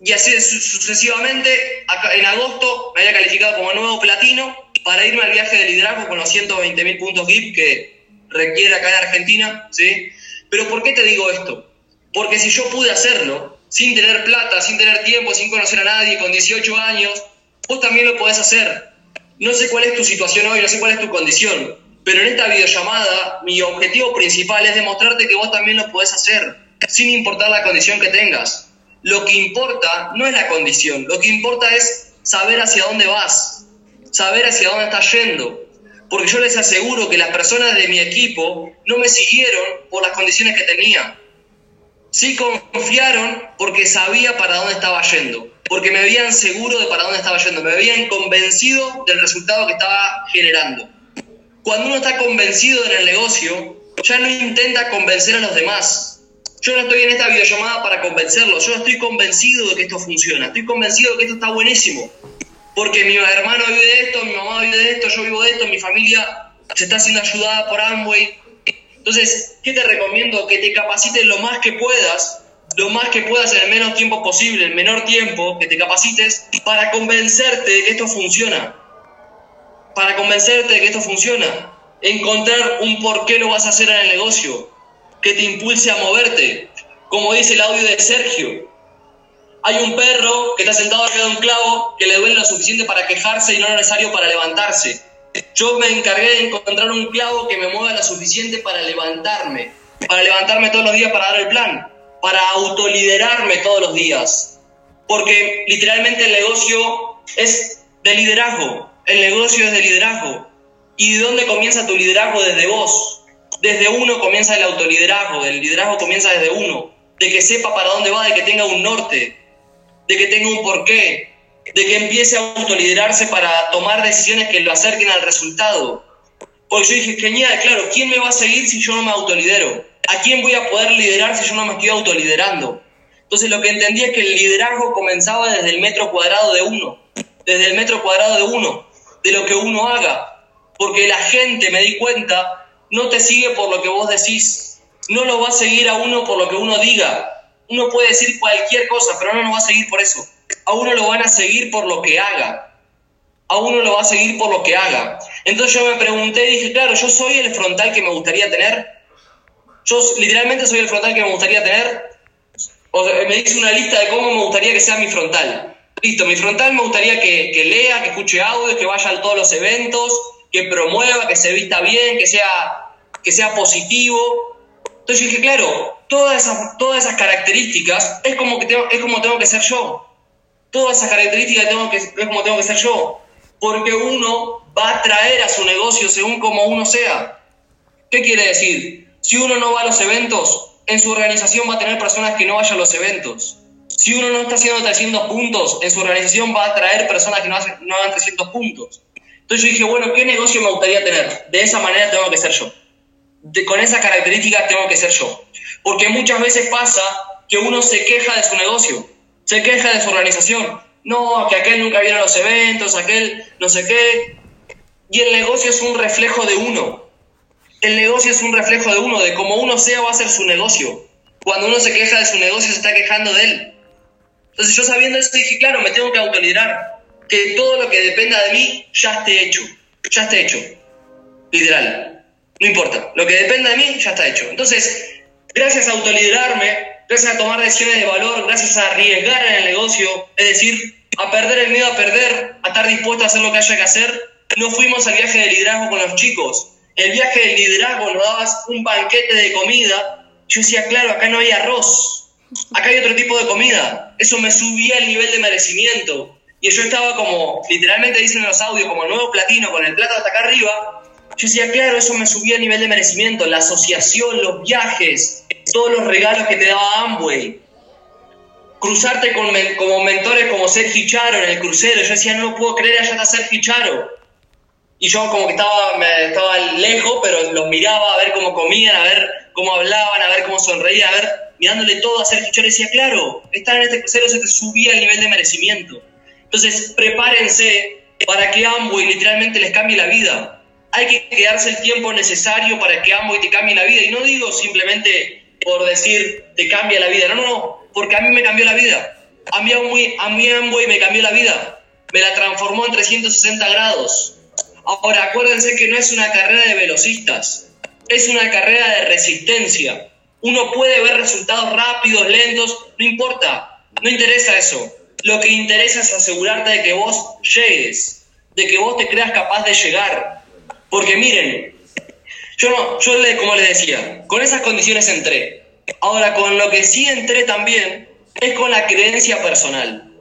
Y así sucesivamente, en agosto me había calificado como nuevo platino para irme al viaje de liderazgo con los 120.000 puntos GIP que requiere acá en Argentina, ¿sí? Pero ¿por qué te digo esto? Porque si yo pude hacerlo, sin tener plata, sin tener tiempo, sin conocer a nadie, con 18 años, vos también lo podés hacer. No sé cuál es tu situación hoy, no sé cuál es tu condición, pero en esta videollamada mi objetivo principal es demostrarte que vos también lo podés hacer, sin importar la condición que tengas. Lo que importa no es la condición, lo que importa es saber hacia dónde vas, saber hacia dónde estás yendo. Porque yo les aseguro que las personas de mi equipo no me siguieron por las condiciones que tenía. Sí confiaron porque sabía para dónde estaba yendo, porque me habían seguro de para dónde estaba yendo, me habían convencido del resultado que estaba generando. Cuando uno está convencido en el negocio, ya no intenta convencer a los demás. Yo no estoy en esta videollamada para convencerlos, yo estoy convencido de que esto funciona, estoy convencido de que esto está buenísimo porque mi hermano vive de esto, mi mamá vive de esto, yo vivo de esto, mi familia se está siendo ayudada por Amway. Entonces, ¿qué te recomiendo? Que te capacites lo más que puedas, lo más que puedas en el menos tiempo posible, el menor tiempo, que te capacites para convencerte de que esto funciona. Para convencerte de que esto funciona. Encontrar un por qué lo vas a hacer en el negocio, que te impulse a moverte. Como dice el audio de Sergio, hay un perro que está sentado arriba de un clavo que le duele lo suficiente para quejarse y no lo necesario para levantarse. Yo me encargué de encontrar un clavo que me mueva lo suficiente para levantarme, para levantarme todos los días para dar el plan, para autoliderarme todos los días. Porque literalmente el negocio es de liderazgo, el negocio es de liderazgo. ¿Y de dónde comienza tu liderazgo? Desde vos. Desde uno comienza el autoliderazgo, el liderazgo comienza desde uno, de que sepa para dónde va, de que tenga un norte, de que tenga un porqué, de que empiece a autoliderarse para tomar decisiones que lo acerquen al resultado. Porque yo dije, genial, claro, ¿quién me va a seguir si yo no me autolidero? ¿A quién voy a poder liderar si yo no me estoy autoliderando? Entonces lo que entendí es que el liderazgo comenzaba desde el metro cuadrado de uno, desde el metro cuadrado de uno, de lo que uno haga. Porque la gente, me di cuenta, no te sigue por lo que vos decís, no lo va a seguir a uno por lo que uno diga, uno puede decir cualquier cosa, pero no va a seguir por eso. A uno lo van a seguir por lo que haga. A uno lo va a seguir por lo que haga. Entonces yo me pregunté y dije, claro, yo soy el frontal que me gustaría tener. Yo literalmente soy el frontal que me gustaría tener. O me dice una lista de cómo me gustaría que sea mi frontal. Listo, mi frontal me gustaría que, lea, que escuche audio, que vaya a todos los eventos, que promueva, que se vista bien, que sea, que sea positivo, entonces yo dije, claro, todas esas, todas esas características es como, que tengo, es como tengo que ser yo. Todas esas características tengo que, es como tengo que ser yo. Porque uno va a traer a su negocio según como uno sea. ¿Qué quiere decir? Si uno no va a los eventos, en su organización va a tener personas que no vayan a los eventos. Si uno no está haciendo 300 puntos, en su organización va a traer personas que no, no hagan 300 puntos. Entonces yo dije, bueno, ¿qué negocio me gustaría tener? De esa manera tengo que ser yo con esas características tengo que ser yo. Porque muchas veces pasa que uno se queja de su negocio, se queja de su organización. No, que aquel nunca viene a los eventos, aquel no sé qué. Y el negocio es un reflejo de uno. El negocio es un reflejo de uno, de cómo uno sea va a ser su negocio. Cuando uno se queja de su negocio, se está quejando de él. Entonces yo sabiendo eso dije, claro, me tengo que autoliderar. Que todo lo que dependa de mí ya esté hecho. Ya esté hecho. Literal. No importa, lo que dependa de mí ya está hecho. Entonces, gracias a autoliderarme, gracias a tomar decisiones de valor, gracias a arriesgar en el negocio, es decir, a perder el miedo a perder, a estar dispuesto a hacer lo que haya que hacer, no fuimos al viaje de liderazgo con los chicos. El viaje del liderazgo nos dabas un banquete de comida. Yo decía, claro, acá no hay arroz, acá hay otro tipo de comida. Eso me subía el nivel de merecimiento. Y yo estaba como, literalmente dicen en los audios, como el nuevo platino, con el plato hasta acá arriba, yo decía, claro, eso me subía a nivel de merecimiento, la asociación, los viajes, todos los regalos que te daba Amway. Cruzarte con como mentores como Sergio Charo en el crucero. Yo decía, no lo puedo creer, allá está Sergio Charo. Y yo como que estaba, me, estaba lejos, pero los miraba a ver cómo comían, a ver cómo hablaban, a ver cómo sonreían, a ver, mirándole todo a Sergio Charo. Decía, claro, estar en este crucero se te subía el nivel de merecimiento. Entonces, prepárense para que Amway literalmente les cambie la vida hay que quedarse el tiempo necesario para que y te cambie la vida. Y no digo simplemente por decir te cambia la vida, no, no, porque a mí me cambió la vida. A mí, a mí me cambió la vida, me la transformó en 360 grados. Ahora, acuérdense que no es una carrera de velocistas, es una carrera de resistencia. Uno puede ver resultados rápidos, lentos, no importa, no interesa eso. Lo que interesa es asegurarte de que vos llegues, de que vos te creas capaz de llegar. Porque miren, yo no, yo le, como les decía, con esas condiciones entré. Ahora, con lo que sí entré también es con la creencia personal,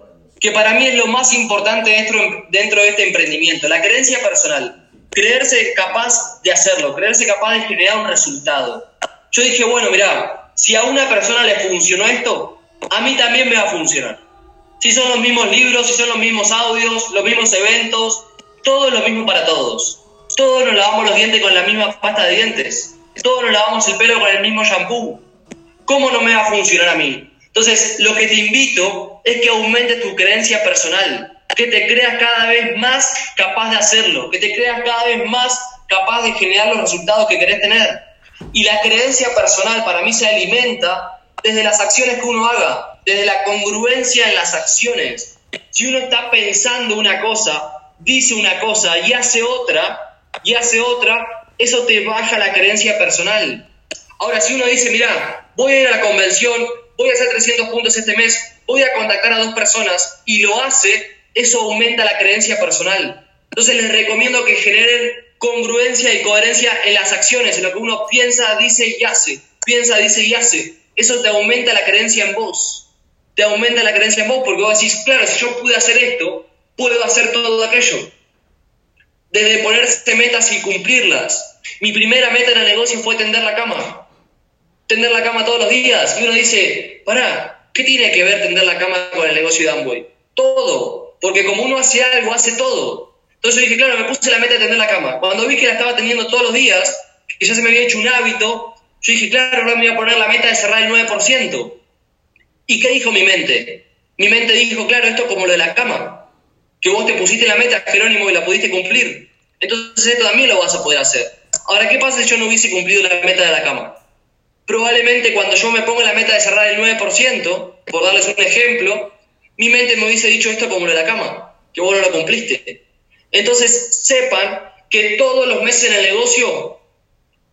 que para mí es lo más importante dentro, dentro de este emprendimiento, la creencia personal. Creerse capaz de hacerlo, creerse capaz de generar un resultado. Yo dije, bueno, mira, si a una persona le funcionó esto, a mí también me va a funcionar. Si son los mismos libros, si son los mismos audios, los mismos eventos, todo es lo mismo para todos. Todos nos lavamos los dientes con la misma pasta de dientes. Todos nos lavamos el pelo con el mismo shampoo. ¿Cómo no me va a funcionar a mí? Entonces, lo que te invito es que aumentes tu creencia personal, que te creas cada vez más capaz de hacerlo, que te creas cada vez más capaz de generar los resultados que querés tener. Y la creencia personal para mí se alimenta desde las acciones que uno haga, desde la congruencia en las acciones. Si uno está pensando una cosa, dice una cosa y hace otra, y hace otra, eso te baja la creencia personal. Ahora, si uno dice, mira, voy a ir a la convención, voy a hacer 300 puntos este mes, voy a contactar a dos personas y lo hace, eso aumenta la creencia personal. Entonces les recomiendo que generen congruencia y coherencia en las acciones, en lo que uno piensa, dice y hace. Piensa, dice y hace. Eso te aumenta la creencia en vos. Te aumenta la creencia en vos porque vos decís, claro, si yo pude hacer esto, puedo hacer todo aquello desde ponerse metas y cumplirlas. Mi primera meta en el negocio fue tender la cama. Tender la cama todos los días. Y uno dice, para, ¿qué tiene que ver tender la cama con el negocio de Amway? Todo. Porque como uno hace algo, hace todo. Entonces yo dije, claro, me puse la meta de tender la cama. Cuando vi que la estaba teniendo todos los días, que ya se me había hecho un hábito, yo dije, claro, ahora me voy a poner la meta de cerrar el 9%. ¿Y qué dijo mi mente? Mi mente dijo, claro, esto es como lo de la cama que vos te pusiste la meta, Jerónimo, y la pudiste cumplir. Entonces esto también lo vas a poder hacer. Ahora, ¿qué pasa si yo no hubiese cumplido la meta de la cama? Probablemente cuando yo me ponga la meta de cerrar el 9%, por darles un ejemplo, mi mente me hubiese dicho esto como lo de la cama, que vos no lo cumpliste. Entonces sepan que todos los meses en el negocio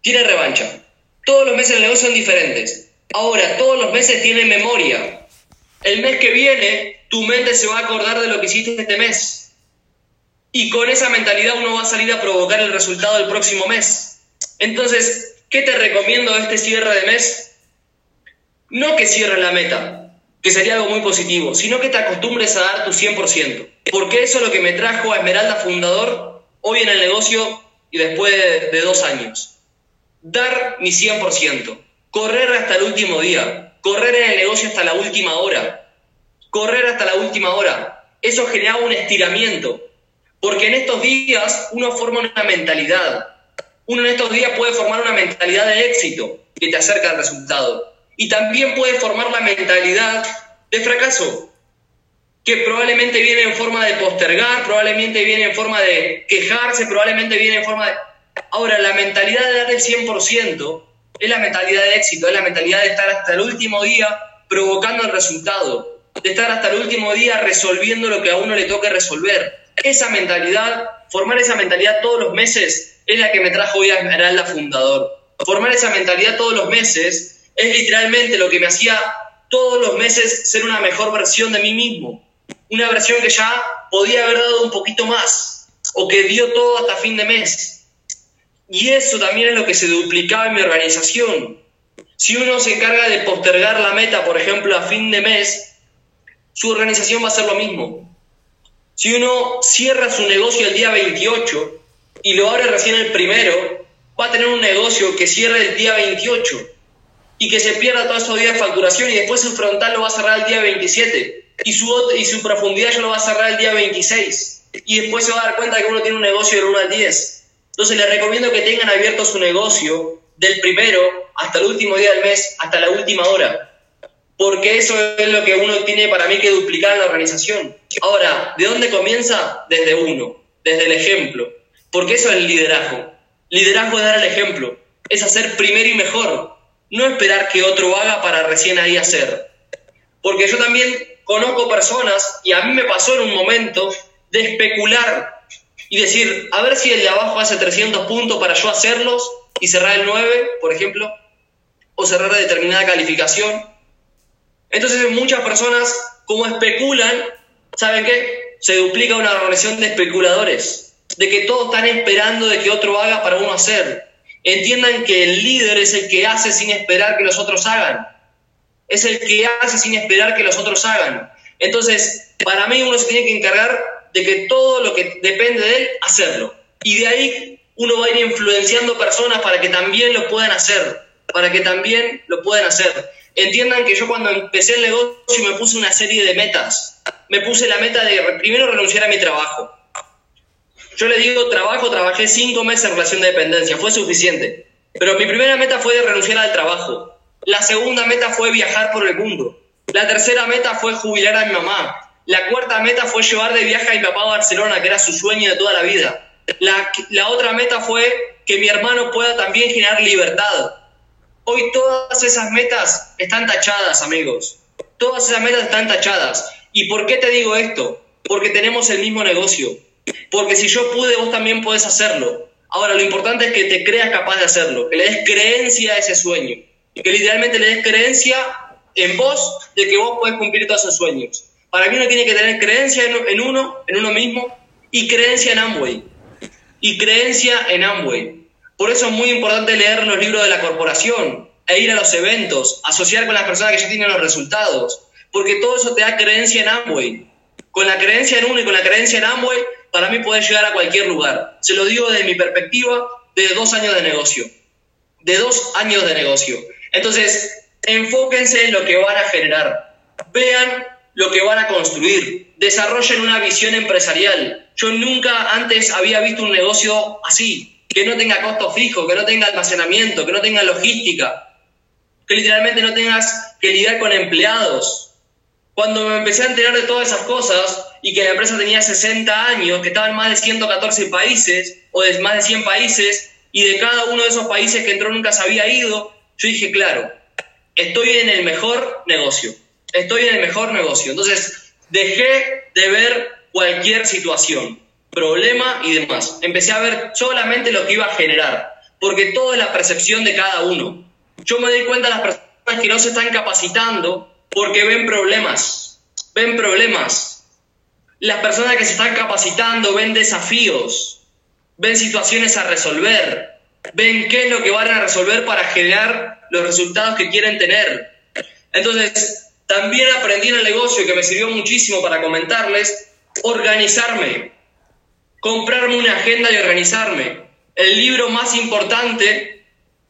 tienen revancha. Todos los meses en el negocio son diferentes. Ahora, todos los meses tienen memoria. El mes que viene tu mente se va a acordar de lo que hiciste este mes. Y con esa mentalidad uno va a salir a provocar el resultado del próximo mes. Entonces, ¿qué te recomiendo este cierre de mes? No que cierres la meta, que sería algo muy positivo, sino que te acostumbres a dar tu 100%. Porque eso es lo que me trajo a Esmeralda Fundador hoy en el negocio y después de, de dos años. Dar mi 100%. Correr hasta el último día. Correr en el negocio hasta la última hora correr hasta la última hora. Eso genera un estiramiento, porque en estos días uno forma una mentalidad. Uno en estos días puede formar una mentalidad de éxito que te acerca al resultado. Y también puede formar la mentalidad de fracaso, que probablemente viene en forma de postergar, probablemente viene en forma de quejarse, probablemente viene en forma de... Ahora, la mentalidad de dar el 100% es la mentalidad de éxito, es la mentalidad de estar hasta el último día provocando el resultado de estar hasta el último día resolviendo lo que a uno le toque resolver. Esa mentalidad, formar esa mentalidad todos los meses, es la que me trajo hoy a Esmeralda Fundador. Formar esa mentalidad todos los meses es literalmente lo que me hacía todos los meses ser una mejor versión de mí mismo. Una versión que ya podía haber dado un poquito más o que dio todo hasta fin de mes. Y eso también es lo que se duplicaba en mi organización. Si uno se encarga de postergar la meta, por ejemplo, a fin de mes, su organización va a ser lo mismo. Si uno cierra su negocio el día 28 y lo abre recién el primero, va a tener un negocio que cierre el día 28 y que se pierda todos esos días de facturación y después su frontal lo va a cerrar el día 27 y su, y su profundidad lo va a cerrar el día 26 y después se va a dar cuenta que uno tiene un negocio del 1 al 10. Entonces les recomiendo que tengan abierto su negocio del primero hasta el último día del mes, hasta la última hora porque eso es lo que uno tiene para mí que duplicar en la organización. Ahora, ¿de dónde comienza? Desde uno, desde el ejemplo, porque eso es el liderazgo. Liderazgo es dar el ejemplo, es hacer primero y mejor, no esperar que otro haga para recién ahí hacer. Porque yo también conozco personas, y a mí me pasó en un momento, de especular y decir, a ver si el de abajo hace 300 puntos para yo hacerlos y cerrar el 9, por ejemplo, o cerrar determinada calificación. Entonces muchas personas, como especulan, ¿saben qué? Se duplica una organización de especuladores, de que todos están esperando de que otro haga para uno hacer. Entiendan que el líder es el que hace sin esperar que los otros hagan. Es el que hace sin esperar que los otros hagan. Entonces, para mí uno se tiene que encargar de que todo lo que depende de él, hacerlo. Y de ahí uno va a ir influenciando personas para que también lo puedan hacer, para que también lo puedan hacer. Entiendan que yo cuando empecé el negocio me puse una serie de metas. Me puse la meta de primero renunciar a mi trabajo. Yo le digo trabajo, trabajé cinco meses en relación de dependencia, fue suficiente. Pero mi primera meta fue de renunciar al trabajo. La segunda meta fue viajar por el mundo. La tercera meta fue jubilar a mi mamá. La cuarta meta fue llevar de viaje a mi papá a Barcelona, que era su sueño de toda la vida. La, la otra meta fue que mi hermano pueda también generar libertad. Hoy todas esas metas están tachadas, amigos. Todas esas metas están tachadas. ¿Y por qué te digo esto? Porque tenemos el mismo negocio. Porque si yo pude, vos también podés hacerlo. Ahora, lo importante es que te creas capaz de hacerlo, que le des creencia a ese sueño, que literalmente le des creencia en vos de que vos podés cumplir todos esos sueños. Para mí uno tiene que tener creencia en uno, en uno mismo, y creencia en Amway. Y creencia en Amway. Por eso es muy importante leer los libros de la corporación e ir a los eventos, asociar con las personas que ya tienen los resultados, porque todo eso te da creencia en Amway. Con la creencia en uno y con la creencia en Amway, para mí puedes llegar a cualquier lugar. Se lo digo desde mi perspectiva de dos años de negocio. De dos años de negocio. Entonces, enfóquense en lo que van a generar. Vean lo que van a construir. Desarrollen una visión empresarial. Yo nunca antes había visto un negocio así que no tenga costo fijo, que no tenga almacenamiento, que no tenga logística, que literalmente no tengas que lidiar con empleados. Cuando me empecé a enterar de todas esas cosas y que la empresa tenía 60 años, que estaba en más de 114 países o de más de 100 países y de cada uno de esos países que entró nunca se había ido, yo dije, claro, estoy en el mejor negocio, estoy en el mejor negocio. Entonces, dejé de ver cualquier situación problema y demás. Empecé a ver solamente lo que iba a generar, porque todo es la percepción de cada uno. Yo me di cuenta de las personas que no se están capacitando porque ven problemas, ven problemas. Las personas que se están capacitando ven desafíos, ven situaciones a resolver, ven qué es lo que van a resolver para generar los resultados que quieren tener. Entonces, también aprendí en el negocio que me sirvió muchísimo para comentarles, organizarme comprarme una agenda y organizarme. El libro más importante,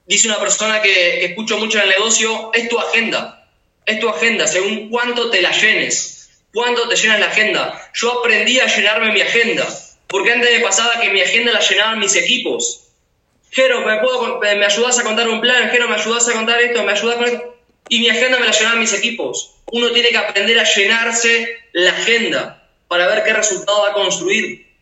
dice una persona que, escucho mucho en el negocio, es tu agenda. Es tu agenda, según cuánto te la llenes, cuánto te llenas la agenda. Yo aprendí a llenarme mi agenda, porque antes me pasaba que mi agenda la llenaban mis equipos. Jero, ¿me, puedo, ¿me ayudas a contar un plan? Jero, ¿me ayudas a contar esto? ¿Me ayudas con esto? Y mi agenda me la llenaban mis equipos. Uno tiene que aprender a llenarse la agenda para ver qué resultado va a construir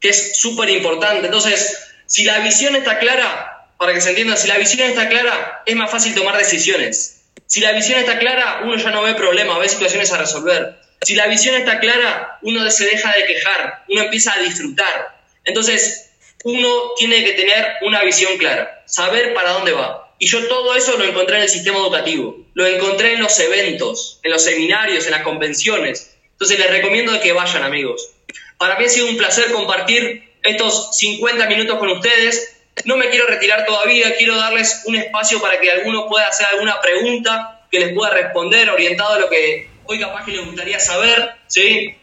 que es súper importante. Entonces, si la visión está clara, para que se entienda, si la visión está clara, es más fácil tomar decisiones. Si la visión está clara, uno ya no ve problemas, ve situaciones a resolver. Si la visión está clara, uno se deja de quejar, uno empieza a disfrutar. Entonces, uno tiene que tener una visión clara, saber para dónde va. Y yo todo eso lo encontré en el sistema educativo, lo encontré en los eventos, en los seminarios, en las convenciones. Entonces les recomiendo que vayan, amigos. Para mí ha sido un placer compartir estos 50 minutos con ustedes. No me quiero retirar todavía, quiero darles un espacio para que alguno pueda hacer alguna pregunta que les pueda responder orientado a lo que hoy capaz que les gustaría saber. ¿sí?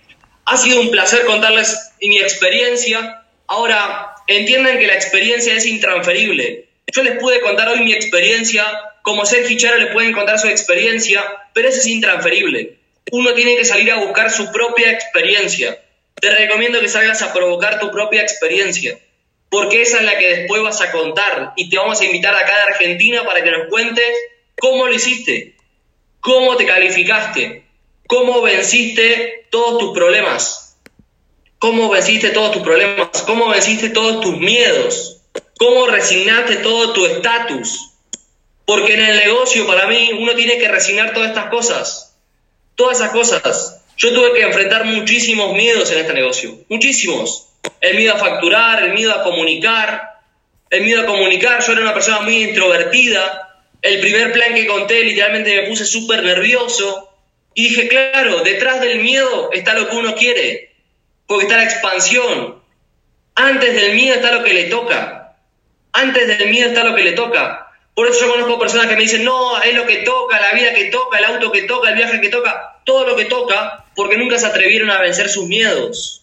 Ha sido un placer contarles mi experiencia. Ahora, entiendan que la experiencia es intransferible. Yo les pude contar hoy mi experiencia, como Sergio Chara les pueden contar su experiencia, pero eso es intransferible. Uno tiene que salir a buscar su propia experiencia te recomiendo que salgas a provocar tu propia experiencia, porque esa es la que después vas a contar y te vamos a invitar acá de Argentina para que nos cuentes cómo lo hiciste, cómo te calificaste, cómo venciste todos tus problemas, cómo venciste todos tus problemas, cómo venciste todos tus miedos, cómo resignaste todo tu estatus. Porque en el negocio, para mí, uno tiene que resignar todas estas cosas. Todas esas cosas. Yo tuve que enfrentar muchísimos miedos en este negocio, muchísimos. El miedo a facturar, el miedo a comunicar, el miedo a comunicar. Yo era una persona muy introvertida, el primer plan que conté, literalmente me puse súper nervioso. Y dije, claro, detrás del miedo está lo que uno quiere, porque está la expansión. Antes del miedo está lo que le toca. Antes del miedo está lo que le toca. Por eso yo conozco personas que me dicen, no, es lo que toca, la vida que toca, el auto que toca, el viaje que toca, todo lo que toca, porque nunca se atrevieron a vencer sus miedos.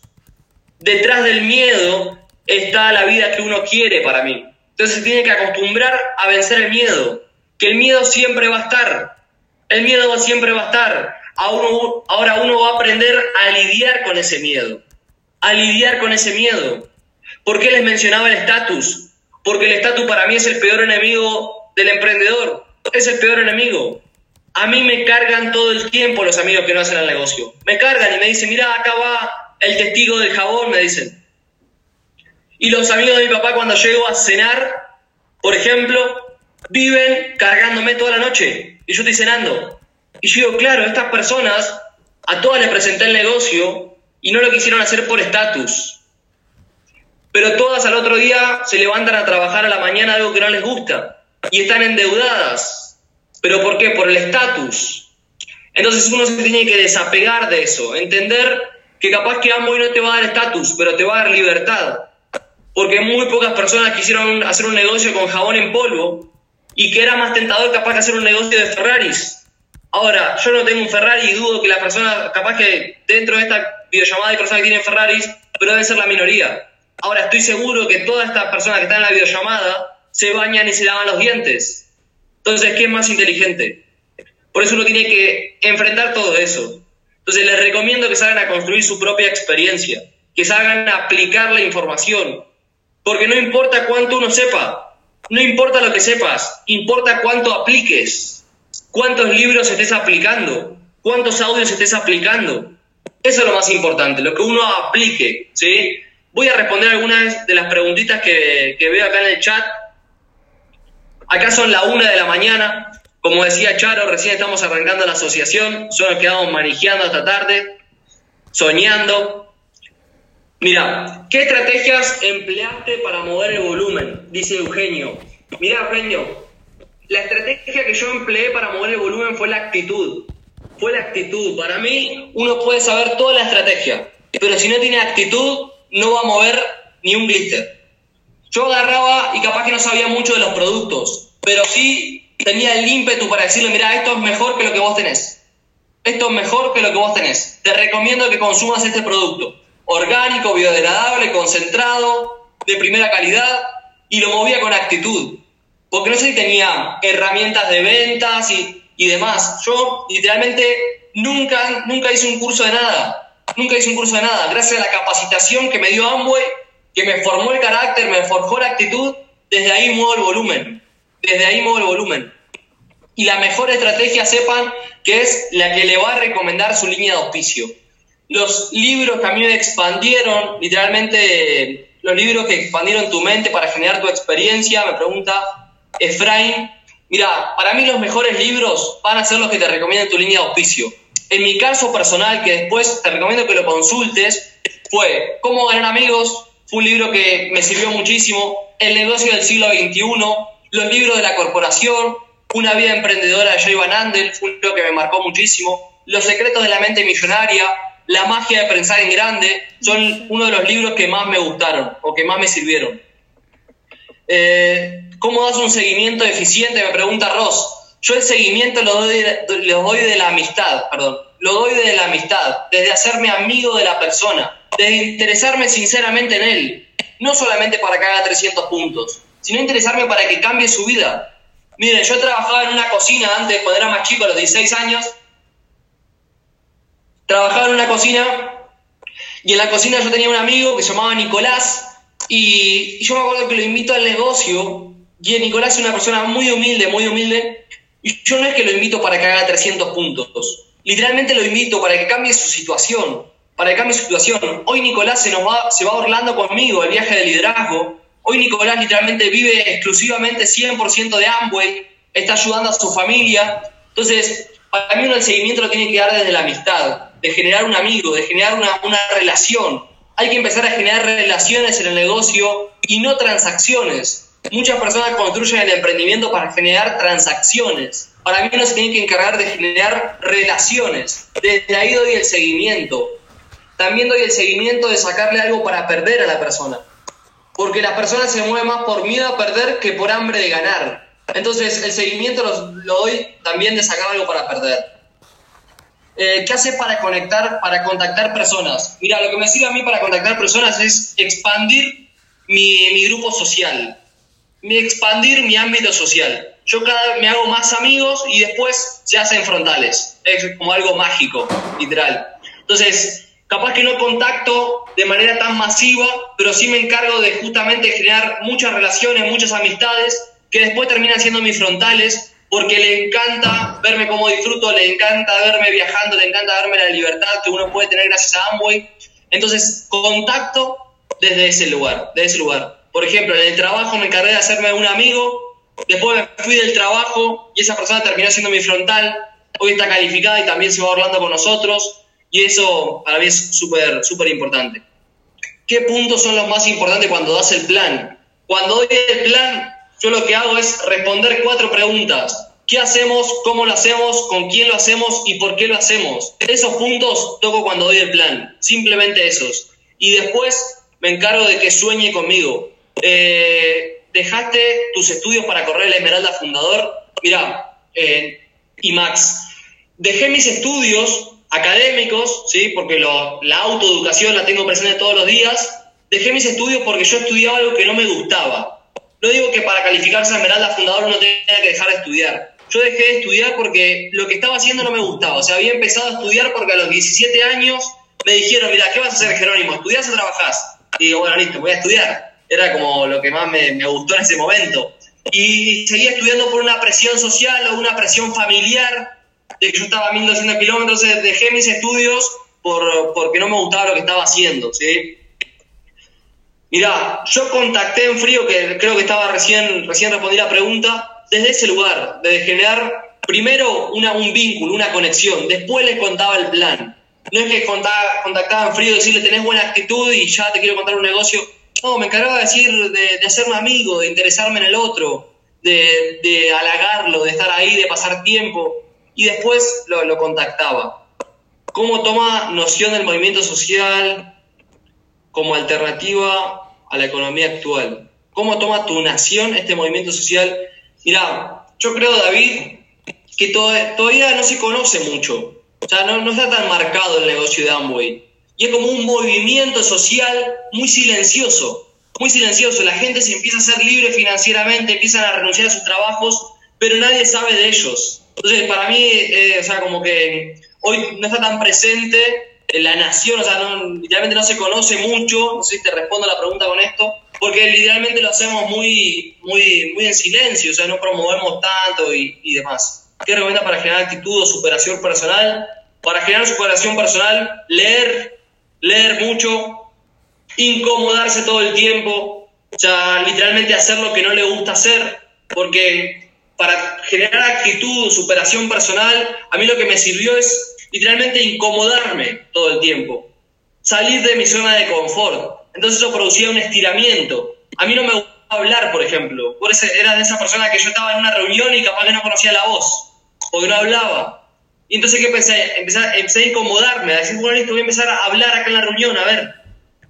Detrás del miedo está la vida que uno quiere para mí. Entonces se tiene que acostumbrar a vencer el miedo, que el miedo siempre va a estar, el miedo siempre va a estar. Ahora uno va a aprender a lidiar con ese miedo, a lidiar con ese miedo. ¿Por qué les mencionaba el estatus? Porque el estatus para mí es el peor enemigo del emprendedor, es el peor enemigo. A mí me cargan todo el tiempo los amigos que no hacen el negocio. Me cargan y me dicen, mira, acá va el testigo del jabón, me dicen. Y los amigos de mi papá cuando llego a cenar, por ejemplo, viven cargándome toda la noche y yo estoy cenando. Y yo digo, claro, estas personas, a todas les presenté el negocio y no lo quisieron hacer por estatus. Pero todas al otro día se levantan a trabajar a la mañana algo que no les gusta y están endeudadas. ¿Pero por qué? Por el estatus. Entonces uno se tiene que desapegar de eso, entender que capaz que Amway no te va a dar estatus, pero te va a dar libertad porque muy pocas personas quisieron hacer un negocio con jabón en polvo y que era más tentador capaz que hacer un negocio de Ferraris. Ahora, yo no tengo un Ferrari y dudo que las personas, capaz que dentro de esta videollamada hay personas que tienen Ferraris, pero debe ser la minoría. Ahora, estoy seguro que todas estas personas que están en la videollamada se bañan y se lavan los dientes. Entonces, ¿qué es más inteligente? Por eso uno tiene que enfrentar todo eso. Entonces, les recomiendo que salgan a construir su propia experiencia, que salgan a aplicar la información, porque no importa cuánto uno sepa, no importa lo que sepas, importa cuánto apliques, cuántos libros estés aplicando, cuántos audios estés aplicando. Eso es lo más importante, lo que uno aplique, ¿sí? Voy a responder algunas de las preguntitas que, que veo acá en el chat. Acá son la una de la mañana. Como decía Charo, recién estamos arrancando la asociación, solo quedamos manejando hasta tarde, soñando, Mira, ¿qué estrategias empleaste para mover el volumen? Dice Eugenio. Mira, Eugenio, la estrategia que yo empleé para mover el volumen fue la actitud. Fue la actitud. Para mí, uno puede saber toda la estrategia, pero si no tiene actitud, no va a mover ni un glitter. Yo agarraba y capaz que no sabía mucho de los productos, pero sí tenía el ímpetu para decirle, mira, esto es mejor que lo que vos tenés. Esto es mejor que lo que vos tenés. Te recomiendo que consumas este producto orgánico, biodegradable, concentrado, de primera calidad, y lo movía con actitud. Porque no sé si tenía herramientas de ventas y, y demás. Yo literalmente nunca, nunca hice un curso de nada. Nunca hice un curso de nada. Gracias a la capacitación que me dio Amway, que me formó el carácter, me forjó la actitud, desde ahí muevo el volumen. Desde ahí muevo el volumen. Y la mejor estrategia, sepan, que es la que le va a recomendar su línea de auspicio los libros que a mí me expandieron, literalmente los libros que expandieron tu mente para generar tu experiencia, me pregunta Efraín. Mira, para mí los mejores libros van a ser los que te recomienden tu línea de auspicio. En mi caso personal, que después te recomiendo que lo consultes, fue Cómo ganar amigos, fue un libro que me sirvió muchísimo, El negocio del siglo XXI, los libros de la corporación, Una vida emprendedora de Jay Van Andel, fue un libro que me marcó muchísimo, Los secretos de la mente millonaria, la magia de pensar en grande son uno de los libros que más me gustaron o que más me sirvieron. Eh, ¿Cómo das un seguimiento eficiente? Me pregunta Ross. Yo el seguimiento lo doy, lo doy de la amistad, perdón. Lo doy de la amistad, desde hacerme amigo de la persona, desde interesarme sinceramente en él. No solamente para que haga 300 puntos, sino interesarme para que cambie su vida. Miren, yo trabajaba en una cocina antes, cuando era más chico, a los 16 años, trabajaba en una cocina y en la cocina yo tenía un amigo que se llamaba Nicolás y, yo me acuerdo que lo invito al negocio y Nicolás es una persona muy humilde, muy humilde y yo no es que lo invito para que haga 300 puntos, literalmente lo invito para que cambie su situación, para que cambie su situación. Hoy Nicolás se, nos va, se va Orlando conmigo, el viaje de liderazgo. Hoy Nicolás literalmente vive exclusivamente 100% de Amway, está ayudando a su familia. Entonces, para mí uno el seguimiento lo tiene que dar desde la amistad, de generar un amigo, de generar una, una relación. Hay que empezar a generar relaciones en el negocio y no transacciones. Muchas personas construyen el emprendimiento para generar transacciones. Para mí uno se tiene que encargar de generar relaciones. Desde ahí doy el seguimiento. También doy el seguimiento de sacarle algo para perder a la persona. Porque la persona se mueve más por miedo a perder que por hambre de ganar. Entonces el seguimiento lo, lo doy también de sacar algo para perder. Eh, ¿Qué haces para conectar, para contactar personas? Mira, lo que me sirve a mí para contactar personas es expandir mi, mi grupo social, mi expandir mi ámbito social. Yo cada me hago más amigos y después se hacen frontales. Es como algo mágico, literal. Entonces, capaz que no contacto de manera tan masiva, pero sí me encargo de justamente generar muchas relaciones, muchas amistades, que después terminan siendo mis frontales porque le encanta verme cómo disfruto, le encanta verme viajando, le encanta verme la libertad que uno puede tener gracias a Amway. Entonces, contacto desde ese lugar, desde ese lugar. Por ejemplo, en el trabajo me encargué de hacerme un amigo, después me fui del trabajo y esa persona terminó siendo mi frontal, hoy está calificada y también se va hablando con nosotros y eso para mí es súper, súper importante. ¿Qué puntos son los más importantes cuando das el plan? Cuando doy el plan, yo lo que hago es responder cuatro preguntas. ¿Qué hacemos? ¿Cómo lo hacemos? ¿Con quién lo hacemos? ¿Y por qué lo hacemos? Esos puntos toco cuando doy el plan. Simplemente esos. Y después me encargo de que sueñe conmigo. Eh, ¿Dejaste tus estudios para correr el Esmeralda Fundador? Mira, eh, y Max, dejé mis estudios académicos, ¿sí? porque la autoeducación la tengo presente todos los días. Dejé mis estudios porque yo estudiaba algo que no me gustaba. No digo que para calificarse a Esmeralda Fundador no tenga que dejar de estudiar. Yo dejé de estudiar porque lo que estaba haciendo no me gustaba. O sea, había empezado a estudiar porque a los 17 años me dijeron, mira, ¿qué vas a hacer, Jerónimo? ¿Estudias o trabajás? Y digo, bueno, listo, voy a estudiar. Era como lo que más me, gustó en ese momento. Y seguía estudiando por una presión social o una presión familiar, yo estaba a 1200 kilómetros, dejé mis estudios por, porque no me gustaba lo que estaba haciendo, ¿sí? Mirá, yo contacté en frío, que creo que estaba recién, recién respondí la pregunta, desde ese lugar, de generar primero una, un vínculo, una conexión, después les contaba el plan. No es que contaba, contactaba en frío y decirle tenés buena actitud y ya te quiero contar un negocio. No, me encargaba de decir, de, de hacerme amigo, de interesarme en el otro, de, de, halagarlo, de estar ahí, de pasar tiempo. Y después lo, contactaba. ¿Cómo toma noción del movimiento social como alternativa a la economía actual? ¿Cómo toma tu nación este movimiento social? Mira, yo creo, David, que todavía no se conoce mucho. O sea, no, no está tan marcado el negocio de Amway. Y es como un movimiento social muy silencioso, muy silencioso. La gente se empieza a ser libre financieramente, empiezan a renunciar a sus trabajos, pero nadie sabe de ellos. Entonces, para mí, eh, o sea, como que hoy no está tan presente la nación, o sea, no, literalmente no se conoce mucho, no sé si te respondo la pregunta con esto, porque literalmente lo hacemos muy, muy, muy en silencio, o sea, no promovemos tanto y, y demás. ¿Qué recomienda para generar actitud o superación personal? Para generar superación personal, leer, leer mucho, incomodarse todo el tiempo, o sea, literalmente hacer lo que no le gusta hacer, porque para generar actitud, superación personal, a mí lo que me sirvió es literalmente incomodarme todo el tiempo, salir de mi zona de confort. Entonces eso producía un estiramiento. A mí no me gustaba hablar, por ejemplo. Por ese, era de esa persona que yo estaba en una reunión y capaz que no conocía la voz, porque no hablaba. Y entonces, ¿qué pensé? Empecé, empecé a incomodarme, a decir, bueno, listo, voy a empezar a hablar acá en la reunión, a ver,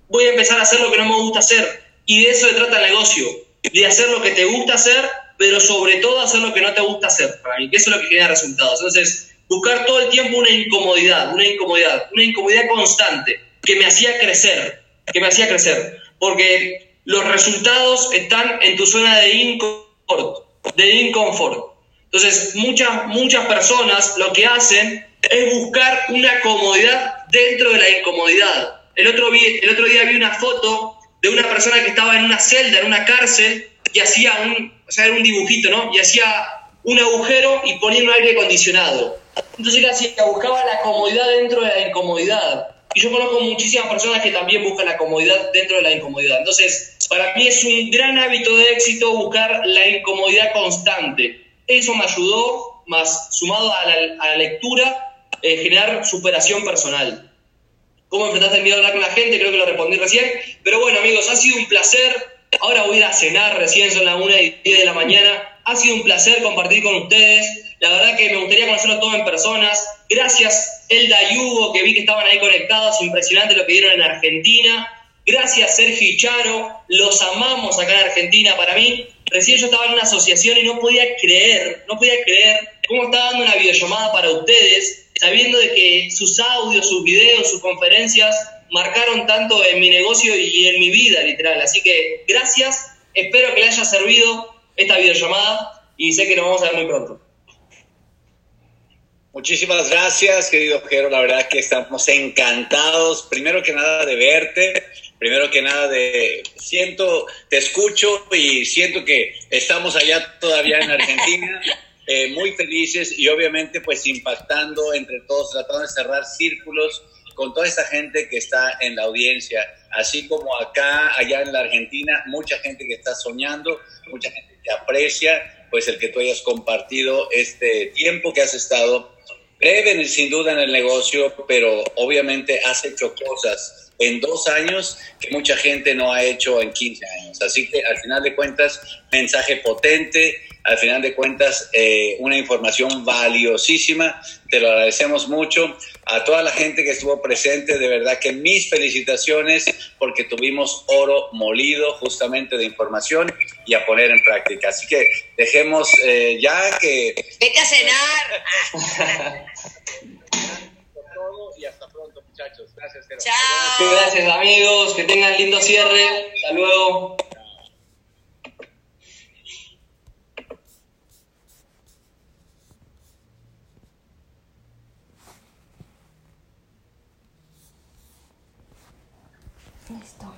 voy a empezar a hacer lo que no me gusta hacer. Y de eso se trata el negocio, de hacer lo que te gusta hacer, pero sobre todo hacer lo que no te gusta hacer, para mí, que eso es lo que genera resultados. Entonces, buscar todo el tiempo una incomodidad, una incomodidad, una incomodidad constante que me hacía crecer, que me hacía crecer, porque los resultados están en tu zona de inconfort, de inconfort. Entonces, muchas, muchas personas lo que hacen es buscar una comodidad dentro de la incomodidad. El otro, el otro día vi una foto de una persona que estaba en una celda, en una cárcel, y hacía un, o sea, era un dibujito, ¿no? Y hacía un agujero y ponía un aire acondicionado. Entonces casi buscaba la comodidad dentro de la incomodidad. Y yo conozco muchísimas personas que también buscan la comodidad dentro de la incomodidad. Entonces, para mí es un gran hábito de éxito buscar la incomodidad constante. Eso me ayudó, más sumado a la, lectura, eh, generar superación personal. ¿Cómo enfrentaste el miedo a hablar con la gente? Creo que lo respondí recién. Pero bueno, amigos, ha sido un placer Ahora voy a ir a cenar, recién son las 1 y 10 de la mañana. Ha sido un placer compartir con ustedes. La verdad que me gustaría conocerlo todo en personas. Gracias, Elda y que vi que estaban ahí conectados. Impresionante lo que vieron en Argentina. Gracias, Sergio y Charo. Los amamos acá en Argentina. Para mí, recién yo estaba en una asociación y no podía creer, no podía creer cómo estaba dando una videollamada para ustedes, sabiendo de que sus audios, sus videos, sus conferencias marcaron tanto en mi negocio y en mi vida, literal. Así que gracias, espero que le haya servido esta videollamada y sé que nos vamos a ver muy pronto. Muchísimas gracias, querido Jero. La verdad que estamos encantados, primero que nada, de verte. Primero que nada, de siento, te escucho y siento que estamos allá todavía en Argentina, eh, muy felices y obviamente pues impactando entre todos, tratando de cerrar círculos con toda esta gente que está en la audiencia, así como acá, allá en la Argentina, mucha gente que está soñando, mucha gente que aprecia, pues el que tú hayas compartido este tiempo que has estado breve, sin duda, en el negocio, pero obviamente has hecho cosas en dos años que mucha gente no ha hecho en 15 años. Así que al final de cuentas, mensaje potente, al final de cuentas, eh, una información valiosísima. Te lo agradecemos mucho. A toda la gente que estuvo presente, de verdad que mis felicitaciones porque tuvimos oro molido justamente de información y a poner en práctica. Así que dejemos eh, ya que... Vete a cenar. y hasta pronto, muchachos. Gracias, Chao. Gracias, amigos. Que tengan lindo cierre. Hasta luego. Listo.